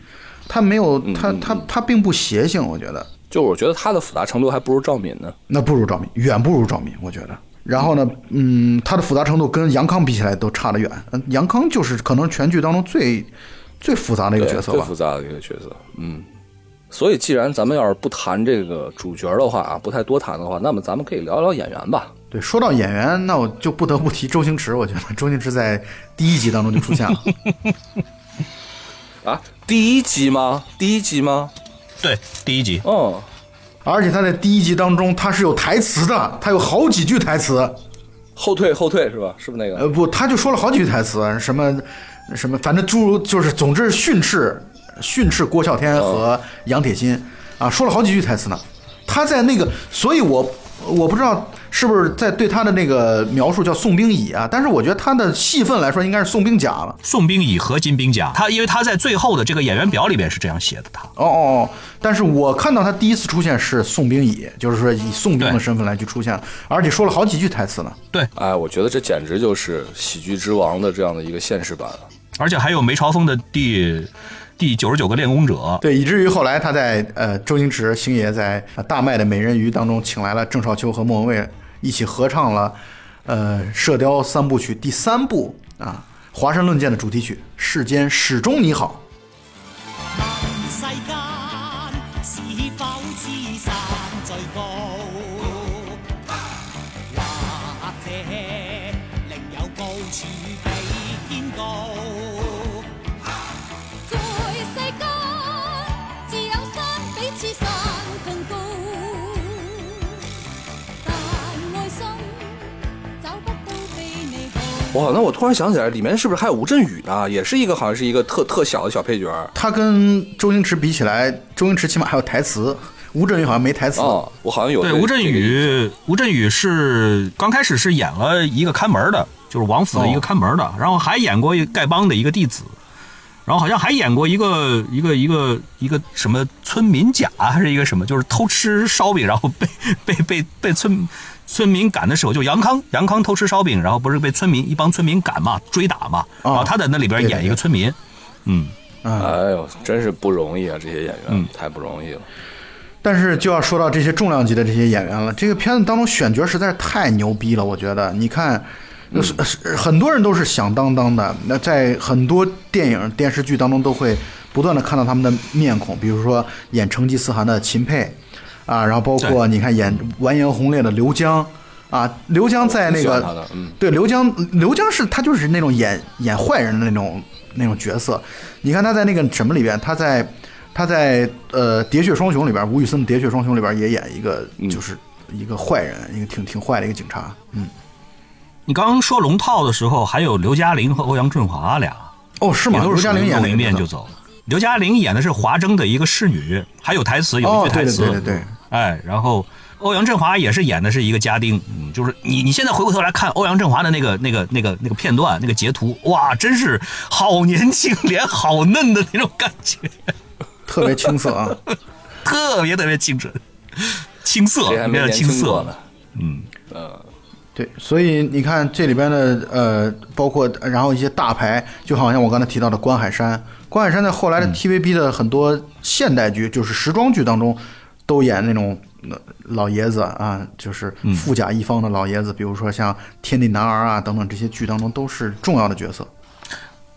他没有嗯他他他并不邪性，我觉得。就我觉得他的复杂程度还不如赵敏呢。那不如赵敏，远不如赵敏，我觉得。然后呢，嗯，他的复杂程度跟杨康比起来都差得远。嗯，杨康就是可能全剧当中最最复杂的一个角色吧最复。杂的一个角色，嗯。所以，既然咱们要是不谈这个主角的话啊，不太多谈的话，那么咱们可以聊聊演员吧。对，说到演员，那我就不得不提周星驰。我觉得 周星驰在第一集当中就出现了。啊，第一集吗？第一集吗？对，第一集哦，而且他在第一集当中他是有台词的，他有好几句台词。后退后退是吧？是不是那个？呃，不，他就说了好几句台词，什么什么，反正诸如就是，总之训斥训斥郭啸天和杨铁心啊，说了好几句台词呢。他在那个，所以我我不知道是不是在对他的那个描述叫宋兵乙啊，但是我觉得他的戏份来说应该是宋兵甲了。宋兵乙和金兵甲，他因为他在最后的这个演员表里边是这样写的，他哦哦哦！但是我看到他第一次出现是宋兵乙，就是说以宋兵的身份来去出现，而且说了好几句台词呢。对，哎，我觉得这简直就是喜剧之王的这样的一个现实版了。而且还有梅超风的第第九十九个练功者，对，以至于后来他在呃周星驰星爷在大麦的美人鱼当中请来了郑少秋和莫文蔚一起合唱了呃《射雕三部曲》第三部啊《华山论剑》的主题曲《世间始终你好。哇，那我突然想起来，里面是不是还有吴镇宇呢？也是一个好像是一个特特小的小配角。》。他跟周星驰比起来，周星驰起码还有台词，吴镇宇好像没台词。哦，我好像有对，吴镇宇，吴镇宇是刚开始是演了一个看门的，就是王府的一个看门的，然后还演过一个丐帮的一个弟子，然后好像还演过一个一个一个一个什么村民甲还是一个什么，就是偷吃烧饼，然后被 被被被村村民赶的时候，就杨康杨康偷吃烧饼，然后不是被村民一帮村民赶嘛，追打嘛，哦然后他在那里边演一个村民，嗯，哎呦，真是不容易啊！这些演员、嗯太不容易了。但是就要说到这些重量级的这些演员了，这个片子当中选角实在是太牛逼了，我觉得。你看，是是很多人都是响当当的，那在很多电影电视剧当中都会不断的看到他们的面孔，比如说演成吉思汗的秦沛，啊，然后包括你看演完颜洪烈的刘江，啊，刘江在那个对，刘江，刘江是他就是那种演演坏人的那种那种角色。你看他在那个什么里边，他在他在呃《喋血双雄》里边，吴宇森的《喋血双雄》里边也演一个嗯就是一个坏人，一个挺挺坏的一个警察。嗯，你刚刚说龙套的时候，还有刘嘉玲和欧阳震华俩。哦，是吗？都是刘嘉玲演的那个面就走。刘嘉玲演的是华筝的一个侍女，还有台词，有一哦句，台对对词。对对对，哎，然后欧阳震华也是演的是一个家丁，嗯，就是你你现在回过头来看欧阳震华的那个那个那个那个片段那个截图，哇，真是好年轻，脸好嫩的那种感觉，特别青涩啊。特别特别清纯，青涩，没有青涩轻过呢？嗯，呃，对，所以你看这里边的呃，包括然后一些大牌，就好像我刚才提到的关海山，关海山在后来的 TVB 的很多现代剧，就是时装剧当中，都演那种呃老爷子啊，就是富甲一方的老爷子，比如说像《天地男儿》啊等等这些剧当中都是重要的角色。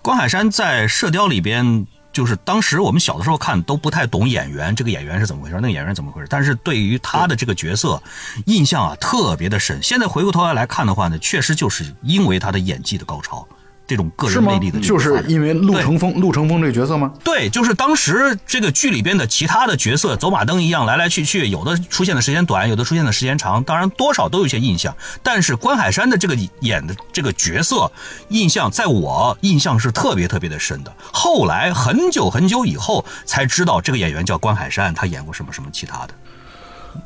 关海山在《射雕》里边，就是当时我们小的时候看都不太懂演员，这个演员是怎么回事，那个演员怎么回事。但是对于他的这个角色，印象啊特别的深。现在回过头来来看的话呢，确实就是因为他的演技的高超，这种个人魅力的？这就是因为陆对成风，陆成风这个角色吗？对，就是当时这个剧里边的其他的角色走马灯一样来来去去，有的出现的时间短，有的出现的时间长，当然多少都有一些印象。但是关海山的这个演的这个角色，印象在我印象是特别特别的深的。后来很久很久以后才知道这个演员叫关海山，他演过什么什么其他的。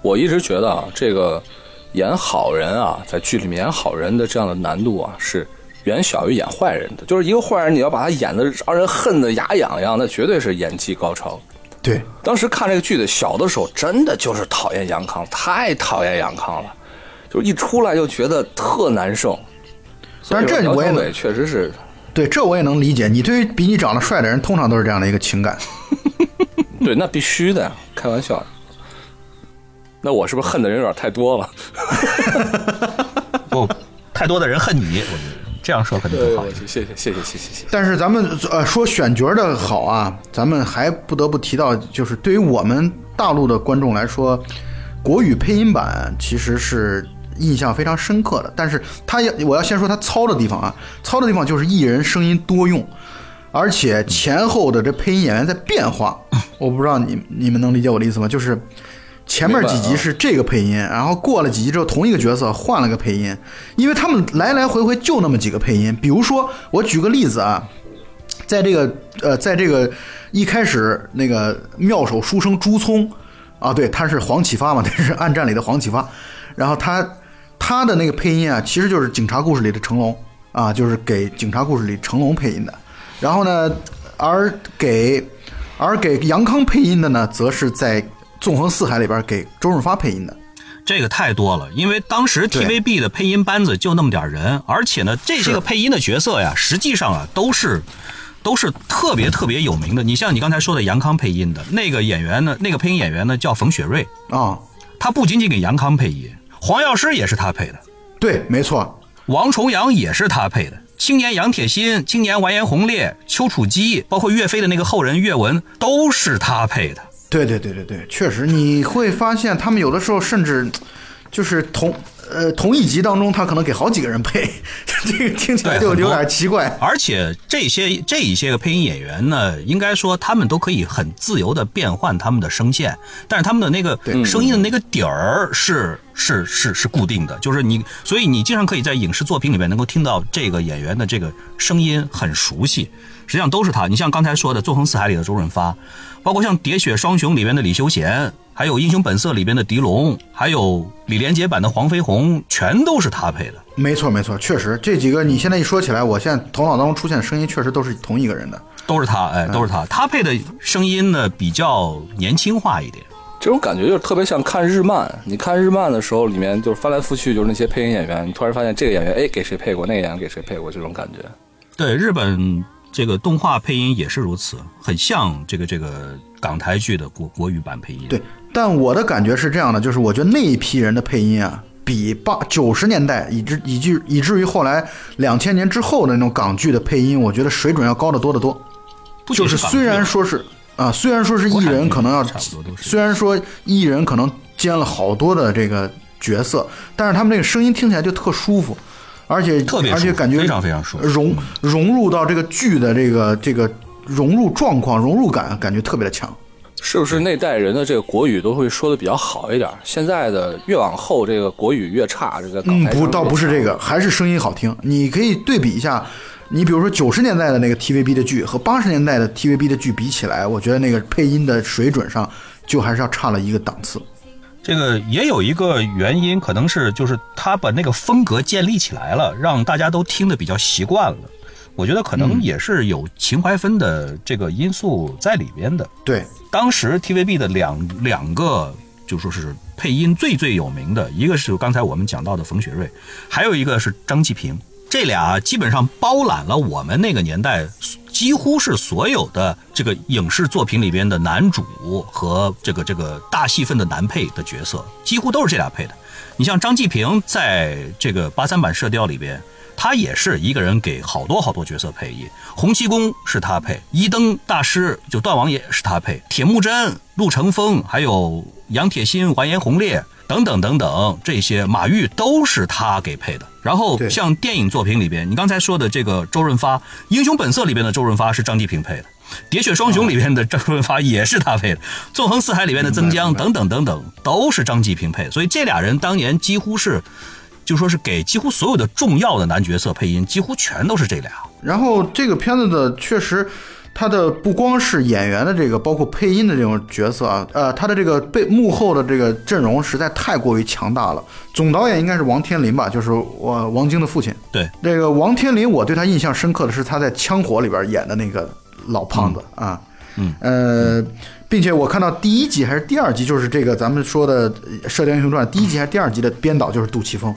我一直觉得啊，这个演好人啊，在剧里面演好人的这样的难度啊，是远小于演坏人的。就是一个坏人，你要把他演的让人恨得牙痒痒，那绝对是演技高超。对，当时看这个剧的小的时候，真的就是讨厌杨康，太讨厌杨康了，就是一出来就觉得特难受。但是这我确实是，对，这我也能理解。你对于比你长得帅的人，通常都是这样的一个情感。对，那必须的呀，开玩笑。那我是不是恨的人有点太多了？不，太多的人恨你，我觉得这样说肯定不好。谢谢谢谢谢谢谢。但是咱们呃说选角的好啊，咱们还不得不提到，就是对于我们大陆的观众来说，国语配音版其实是印象非常深刻的。但是他要我要先说他糙的地方啊，糙的地方就是艺人声音多用。而且前后的这配音演员在变化，我不知道你你们能理解我的意思吗？就是前面几集是这个配音，然后过了几集之后，同一个角色换了个配音，因为他们来来回回就那么几个配音。比如说，我举个例子啊，在这个呃，在这个一开始那个妙手书生朱聪啊，对，他是黄启发嘛，他是暗战里的黄启发，然后他他的那个配音啊，其实就是警察故事里的成龙啊，就是给警察故事里成龙配音的。然后呢，而给而给杨康配音的呢，则是在《纵横四海》里边给周润发配音的。这个太多了，因为当时 TVB 的配音班子就那么点儿人，而且呢，这些个配音的角色呀，实际上啊都是都是特别特别有名的。你像你刚才说的杨康配音的那个演员呢，那个配音演员呢叫冯雪瑞，啊，他不仅仅给杨康配音，黄药师也是他配的，对，没错，王重阳也是他配的。青年杨铁心、青年完颜洪烈、丘处机，包括岳飞的那个后人岳文，都是他配的。对对对对对，确实你会发现他们有的时候甚至就是同呃同一集当中，他可能给好几个人配，这个听起来就有点奇怪。而且这些这一些个配音演员呢，应该说他们都可以很自由的变换他们的声线，但是他们的那个声音的那个底儿是是是是固定的，就是你，所以你经常可以在影视作品里面能够听到这个演员的这个声音很熟悉，实际上都是他。你像刚才说的《纵横四海》里的周润发，包括像《喋血双雄》里面的李修贤，还有《英雄本色》里边的狄龙，还有李连杰版的黄飞鸿，全都是他配的。没错没错，确实这几个你现在一说起来，我现在头脑当中出现的声音确实都是同一个人的。都是他，哎，都是他。他配的声音呢比较年轻化一点。这种感觉就是特别像看日漫。你看日漫的时候，里面就是翻来覆去就是那些配音演员，你突然发现这个演员哎给谁配过，那个演员给谁配过，这种感觉。对，日本这个动画配音也是如此，很像这个这个港台剧的国国语版配音。对，但我的感觉是这样的，就是我觉得那一批人的配音啊，比八九十年代以至以至以至于后来两千年之后的那种港剧的配音，我觉得水准要高得多得多。不就是虽然说是啊，虽然说是艺人可能要虽然说艺人可能兼了好多的这个角色，但是他们那个声音听起来就特舒服，而且特别而且感觉非常非常舒服融融入到这个剧的这个这个融入状况、融入感，感觉特别的强。是不是那代人的这个国语都会说的比较好一点？现在的越往后，这个国语越差，这个嗯不，倒不是这个，还是声音好听。你可以对比一下，你比如说九十年代的那个 TVB 的剧和八十年代的 TVB 的剧比起来，我觉得那个配音的水准上就还是要差了一个档次。这个也有一个原因，可能是就是他把那个风格建立起来了，让大家都听得比较习惯了。我觉得可能也是有情怀分的这个因素在里边的。对，当时 TVB 的两两个就说是配音最最有名的，一个是刚才我们讲到的冯雪瑞，还有一个是张继平。这俩基本上包揽了我们那个年代几乎是所有的这个影视作品里边的男主和这个这个大戏份的男配的角色，几乎都是这俩配的。你像张继平在这个八三版《射雕》里边，他也是一个人给好多好多角色配音，洪七公是他配，一灯大师就段王爷是他配，铁木真、陆成风，还有杨铁心、完颜洪烈等等等等，这些马玉都是他给配的。然后像电影作品里边，你刚才说的这个周润发，《英雄本色》里边的周润发是张继平配的。《喋血双雄》里边的周润发也是他配的，《纵横四海》里边的曾江等等等等都是张继平配，所以这俩人当年几乎是，就说是给几乎所有的重要的男角色配音，几乎全都是这俩。然后这个片子的确实，他的不光是演员的这个，包括配音的这种角色啊，呃，他的这个背幕后的这个阵容实在太过于强大了。总导演应该是王天林吧，就是我王晶的父亲。对，这个王天林，我对他印象深刻的是他在《枪火》里边演的那个老胖子、啊，嗯，呃，并且我看到第一集还是第二集，就是这个咱们说的《射雕英雄传》第一集还是第二集的编导就是杜琪峰。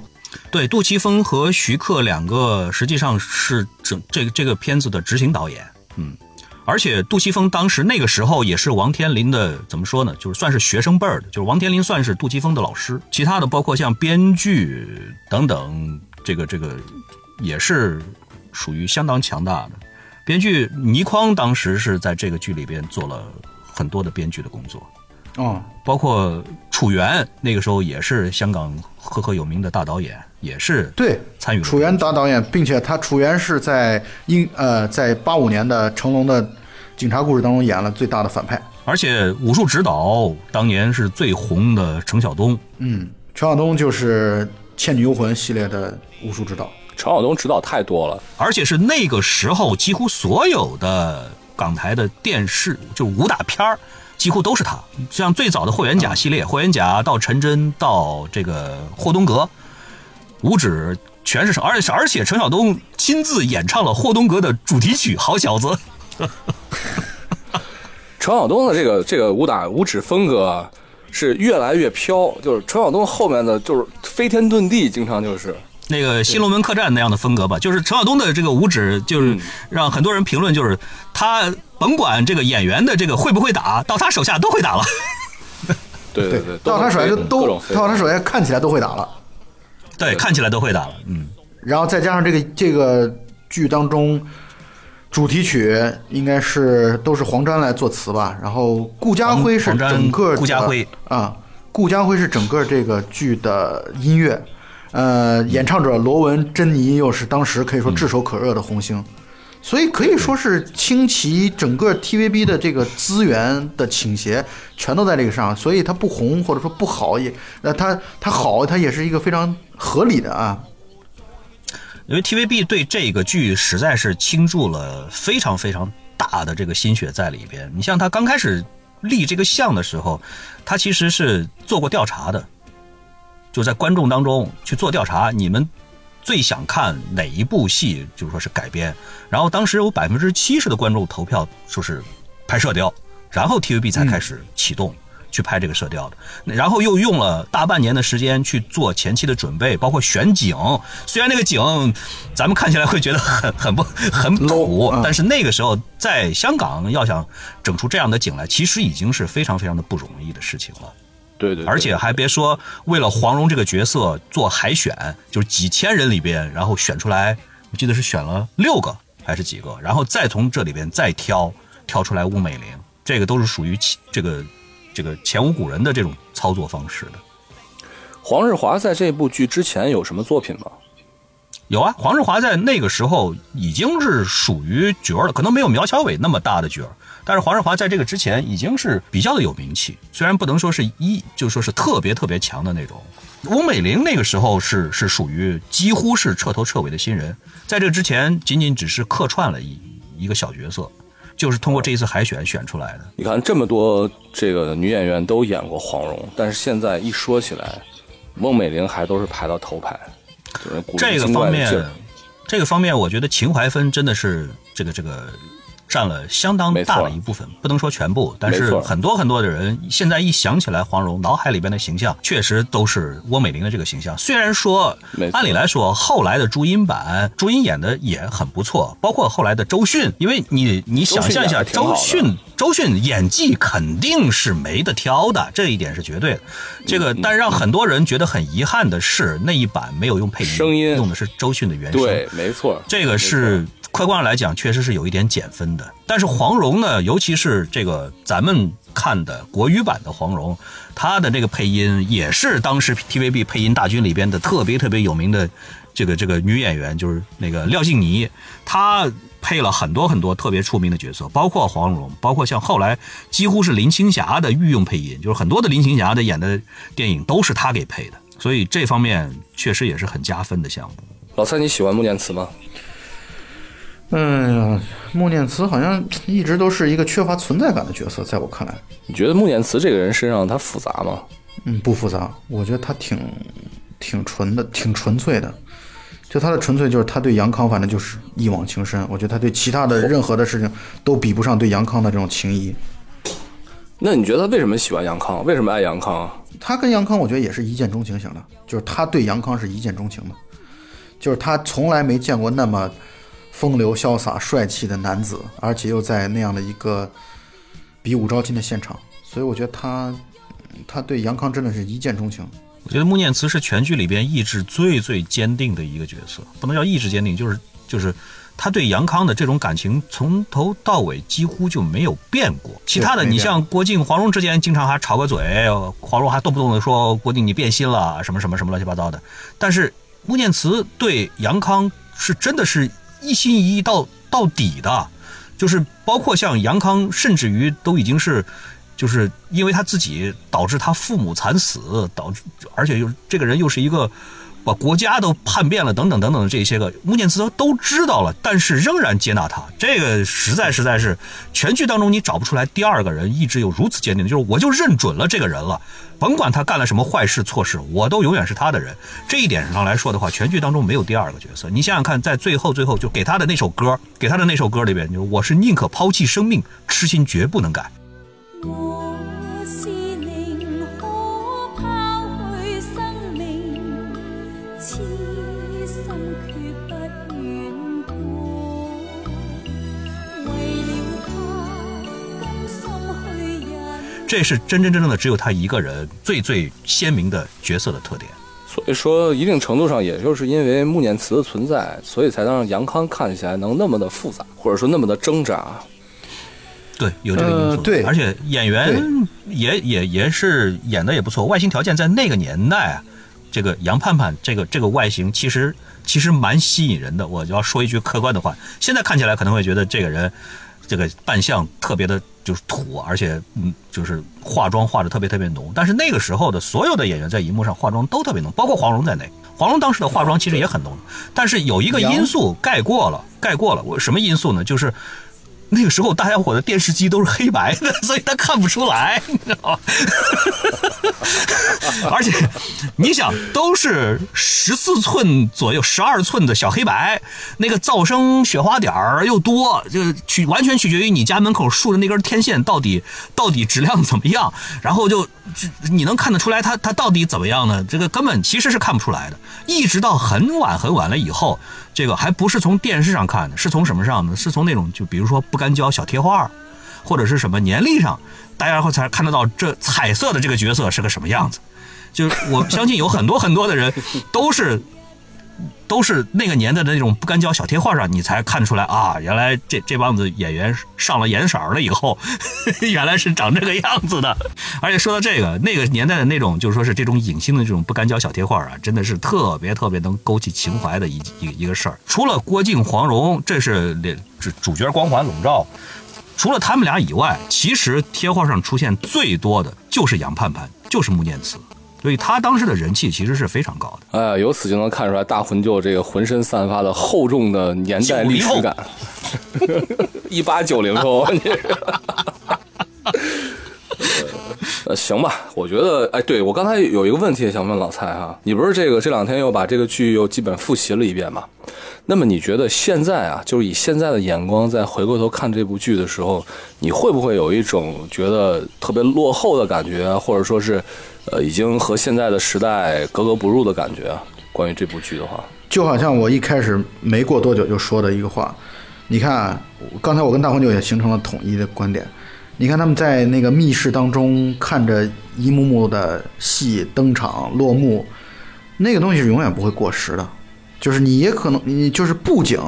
对，杜琪峰和徐克两个实际上是整这个这个片子的执行导演，嗯，而且杜琪峰当时那个时候也是王天林的怎么说呢，就是算是学生辈儿的，就是王天林算是杜琪峰的老师，其他的包括像编剧等等，这个这个也是属于相当强大的。编剧倪匡当时是在这个剧里边做了很多的编剧的工作，哦，包括楚原那个时候也是香港赫赫有名的大导演，也是对，参与了楚原大导演，并且他楚原是在英呃在八五年的成龙的警察故事当中演了最大的反派。而且武术指导当年是最红的程晓东，嗯，程晓东就是《倩女幽魂》系列的武术指导。程晓东指导太多了，而且是那个时候几乎所有的港台的电视就武打片儿，几乎都是他。像最早的霍元甲系列，霍元甲到陈真到这个霍东阁，五指全是，而且而且陈晓东亲自演唱了霍东阁的主题曲《好小子》。陈晓东的这个这个武打武指风格啊是越来越飘，就是陈晓东后面的就是飞天遁地，经常就是那个新龙门客栈那样的风格吧，就是陈晓东的这个武指，就是让很多人评论，就是他甭管这个演员的这个会不会打，到他手下都会打了。对 对对，到他手下就都到他手下看起来都会打了。对，看起来都会打了。嗯，然后再加上这个这个剧当中，主题曲应该是都是黄沾来作词吧，然后顾嘉辉是整个的顾嘉辉啊，顾嘉辉是整个这个剧的音乐，呃，演唱者罗文、珍妮又是当时可以说炙手可热的红星。所以可以说是倾其整个 TVB 的这个资源的倾斜，全都在这个上，所以它不红或者说不好也，那它它好，它也是一个非常合理的啊。因为 TVB 对这个剧实在是倾注了非常非常大的这个心血在里边。你像他刚开始立这个项的时候，他其实是做过调查的，就在观众当中去做调查，你们最想看哪一部戏，就是说是改编。然后当时有百分之七十的观众投票说是拍《射雕》，然后 TVB 才开始启动。去拍这个《射雕》的，然后又用了大半年的时间去做前期的准备，包括选景。虽然那个景咱们看起来会觉得很很不 很土但是那个时候在香港要想整出这样的景来，其实已经是非常非常的不容易的事情了。对对，对而且还别说，为了黄蓉这个角色做海选，就是几千人里边，然后选出来，我记得是选了六个还是几个，然后再从这里边再挑挑出来巫美玲，这个都是属于这个这个前无古人的这种操作方式的。黄日华在这部剧之前有什么作品吗？有啊，黄日华在那个时候已经是属于角儿了，可能没有苗侨伟那么大的角儿，但是黄日华在这个之前已经是比较的有名气，虽然不能说是一，就说是特别特别强的那种。翁美玲那个时候是是属于几乎是彻头彻尾的新人，在这之前仅仅只是客串了一一个小角色，就是通过这一次海选选出来的。你看这么多这个女演员都演过黄蓉，但是现在一说起来，翁美玲还都是排到头排，这个方面这个方面，我觉得秦淮芬真的是这个这个占了相当大的一部分，不能说全部，但是很多很多的人现在一想起来黄蓉，脑海里边的形象确实都是翁美玲的这个形象。虽然说按理来说后来的朱茵版，朱茵演的也很不错，包括后来的周迅，因为你你想象一下，周周迅周迅演技肯定是没得挑的，这一点是绝对的。这嗯个，但让很多人觉得很遗憾的是，那一版没有用配音，声音用的是周迅的原声。对，没错，这个是客观上来讲，确实是有一点减分的。但是黄蓉呢，尤其是这个咱们看的国语版的黄蓉，她的这个配音也是当时 TVB 配音大军里边的特别特别有名的这个这个女演员，就是那个廖静妮，她配了很多很多特别出名的角色，包括黄蓉，包括像后来几乎是林青霞的御用配音，就是很多的林青霞的演的电影都是她给配的，所以这方面确实也是很加分的项目。老蔡，你喜欢穆念慈吗？哎呀，穆念慈好像一直都是一个缺乏存在感的角色，在我看来，你觉得穆念慈这个人身上他复杂吗？嗯，不复杂，我觉得他挺挺纯的，挺纯粹的。就他的纯粹，就是他对杨康反正就是一往情深。我觉得他对其他的任何的事情都比不上对杨康的这种情谊。那你觉得他为什么喜欢杨康？为什么爱杨康啊？他跟杨康，我觉得也是一见钟情型的，就是他对杨康是一见钟情的，就是他从来没见过那么风流潇洒、帅气的男子，而且又在那样的一个比武招亲的现场，所以我觉得他他对杨康真的是一见钟情。我觉得穆念慈是全剧里边意志最最坚定的一个角色，不能叫意志坚定，就是就是他对杨康的这种感情从头到尾几乎就没有变过。其他的，你像郭靖、黄蓉之间经常还吵个嘴，黄蓉还动不动的说郭靖你变心了，什么什么什么乱七八糟的。但是穆念慈对杨康是真的是一心一意到到底的，就是包括像杨康，甚至于都已经是。就是因为他自己导致他父母惨死，导致而且又这个人又是一个把国家都叛变了等等等等的这些个，穆念慈都知道了，但是仍然接纳他，这个实在实在是全剧当中你找不出来第二个人意志有如此坚定的，就是我就认准了这个人了，甭管他干了什么坏事错事，我都永远是他的人。这一点上来说的话，全剧当中没有第二个角色。你想想看，在最后最后就给他的那首歌，给他的那首歌里边，就是我是宁可抛弃生命，痴心绝不能改。这是真真正正的只有他一个人最最鲜明的角色的特点。所以说，一定程度上，也就是因为穆念慈的存在，所以才能让杨康看起来能那么的复杂，或者说那么的挣扎。对，有这个因素。呃对而且演员也也也是演的也不错，外形条件在那个年代啊，这个杨盼盼这个这个外形其实其实蛮吸引人的。我就要说一句客观的话，现在看起来可能会觉得这个人这个扮相特别的就是土，而且嗯就是化妆化的特别特别浓。但是那个时候的所有的演员在荧幕上化妆都特别浓，包括黄蓉在内。黄蓉当时的化妆其实也很浓，但是有一个因素盖过了，盖过了。我什么因素呢？就是那个时候大家伙的电视机都是黑白的，所以他看不出来，你知道吗？而且你想，都是十四寸左右、十二寸的小黑白，那个噪声雪花点儿又多，就取完全取决于你家门口竖的那根天线到底到底质量怎么样，然后就就你能看得出来它它到底怎么样呢？这个根本其实是看不出来的，一直到很晚很晚了以后，这个还不是从电视上看的，是从什么上呢？是从那种就比如说不干胶小贴画，或者是什么年历上，大家会才看得到这彩色的这个角色是个什么样子。就是我相信有很多很多的人都是都是那个年代的那种不干胶小贴画上，你才看出来啊，原来这这帮子演员上了颜色了以后，原来是长这个样子的。而且说到这个，那个年代的那种，就是说是这种影星的这种不干胶小贴画啊，真的是特别特别能勾起情怀的一一一个事儿。除了郭靖、黄蓉，这是主主角光环笼罩。除了他们俩以外，其实贴画上出现最多的就是杨盼盼，就是穆念慈，所以他当时的人气其实是非常高的。哎，由此就能看出来大魂舅这个浑身散发的厚重的年代历史感。一八九零后，你 是 呃，行吧，我觉得，哎，对我刚才有一个问题想问老蔡哈，你不是这个这两天又把这个剧又基本复习了一遍吗？那么你觉得现在啊，就是以现在的眼光再回过头看这部剧的时候，你会不会有一种觉得特别落后的感觉，或者说是，呃，已经和现在的时代格格不入的感觉？关于这部剧的话，就好像我一开始没过多久就说的一个话，你看，刚才我跟大黄牛也形成了统一的观点。你看他们在那个密室当中看着一幕幕的戏登场落幕，那个东西是永远不会过时的。就是你也可能你就是布景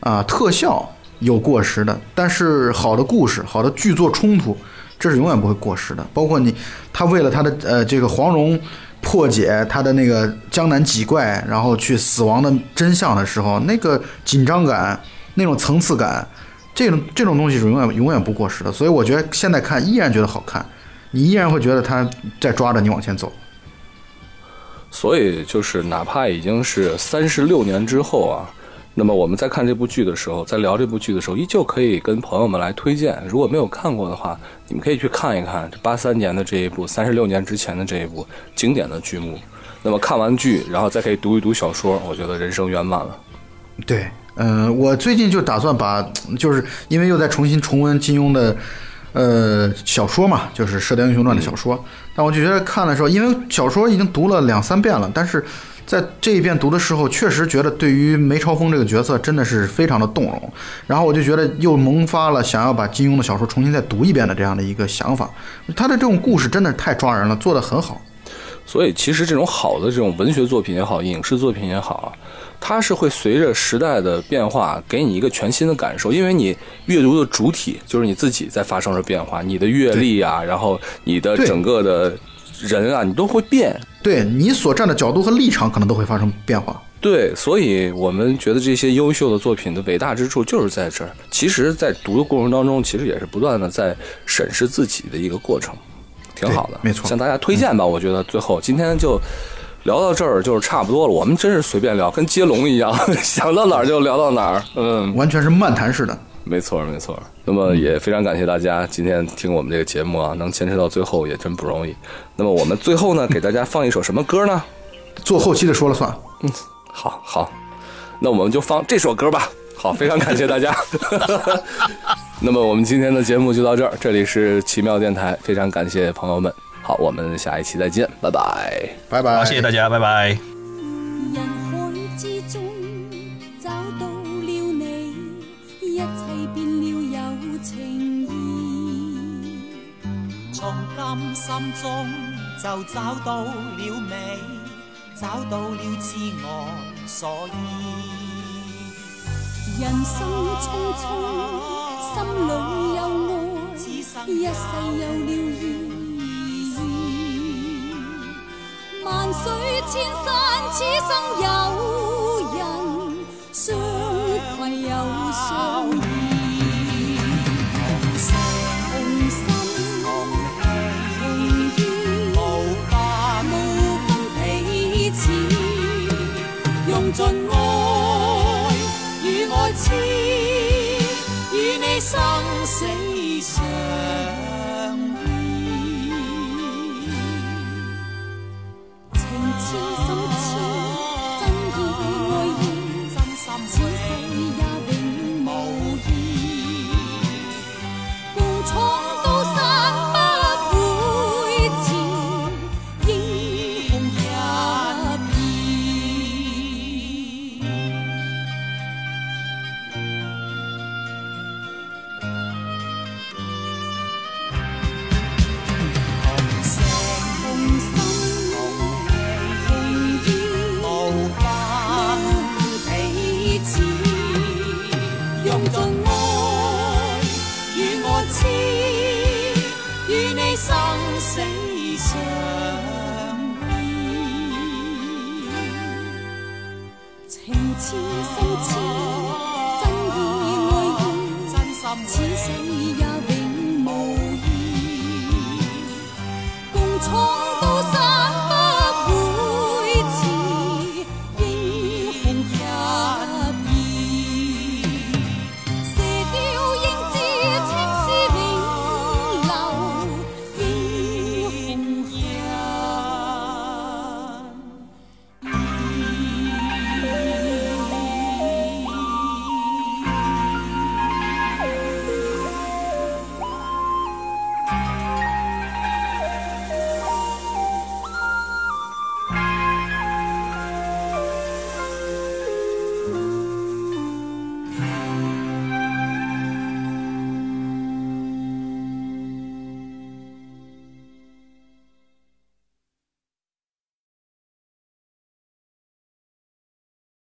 啊特效有过时的，但是好的故事、好的剧作冲突，这是永远不会过时的。包括你他为了他的呃这个黄蓉破解他的那个江南几怪，然后去死亡的真相的时候，那个紧张感、那种层次感，这种这种东西是永远永远不过时的。所以我觉得现在看依然觉得好看，你依然会觉得它在抓着你往前走。所以就是哪怕已经是三十六年之后啊，那么我们在看这部剧的时候，在聊这部剧的时候，依旧可以跟朋友们来推荐。如果没有看过的话，你们可以去看一看八三年的这一部，三十六年之前的这一部经典的剧目。那么看完剧，然后再可以读一读小说，我觉得人生圆满了。对，嗯、我最近就打算把，就是因为又在重新重温金庸的，呃，小说嘛，就是《射雕英雄传》的小说。但我就觉得看的时候，因为小说已经读了两三遍了，但是在这一遍读的时候，确实觉得对于梅超风这个角色真的是非常的动容。然后我就觉得又萌发了想要把金庸的小说重新再读一遍的这样的一个想法。他的这种故事真的是太抓人了，做得很好。所以，其实这种好的这种文学作品也好，影视作品也好啊，它是会随着时代的变化，给你一个全新的感受。因为你阅读的主体就是你自己在发生着变化，你的阅历啊，然后你的整个的人啊，你都会变。对你所站的角度和立场可能都会发生变化。对，所以我们觉得这些优秀的作品的伟大之处就是在这儿。其实，在读的过程当中，其实也是不断的在审视自己的一个过程，挺好的。没错向大家推荐吧。我觉得最后今天就聊到这儿，就是差不多了。我们真是随便聊，跟接龙一样，想到哪儿就聊到哪儿。嗯，完全是漫谈式的。没错，没错。那么也非常感谢大家今天听我们这个节目啊，能坚持到最后也真不容易。那么我们最后呢，给大家放一首什么歌呢？做后期的说了算。嗯好好，那我们就放这首歌吧。好，非常感谢大家。那么我们今天的节目就到这儿，这里是奇妙电台，非常感谢朋友们。好，我们下一期再见，拜拜。拜拜。好，谢谢大家，拜拜。人海之中找到了你，一切變了有情意。從今心中就找到了美，找到了知我所依。人生匆匆，心裏有愛，一世有了意万水千山，此生有人相携又相依。同心同意，無法無分彼此，用尽爱与爱痴，与你生死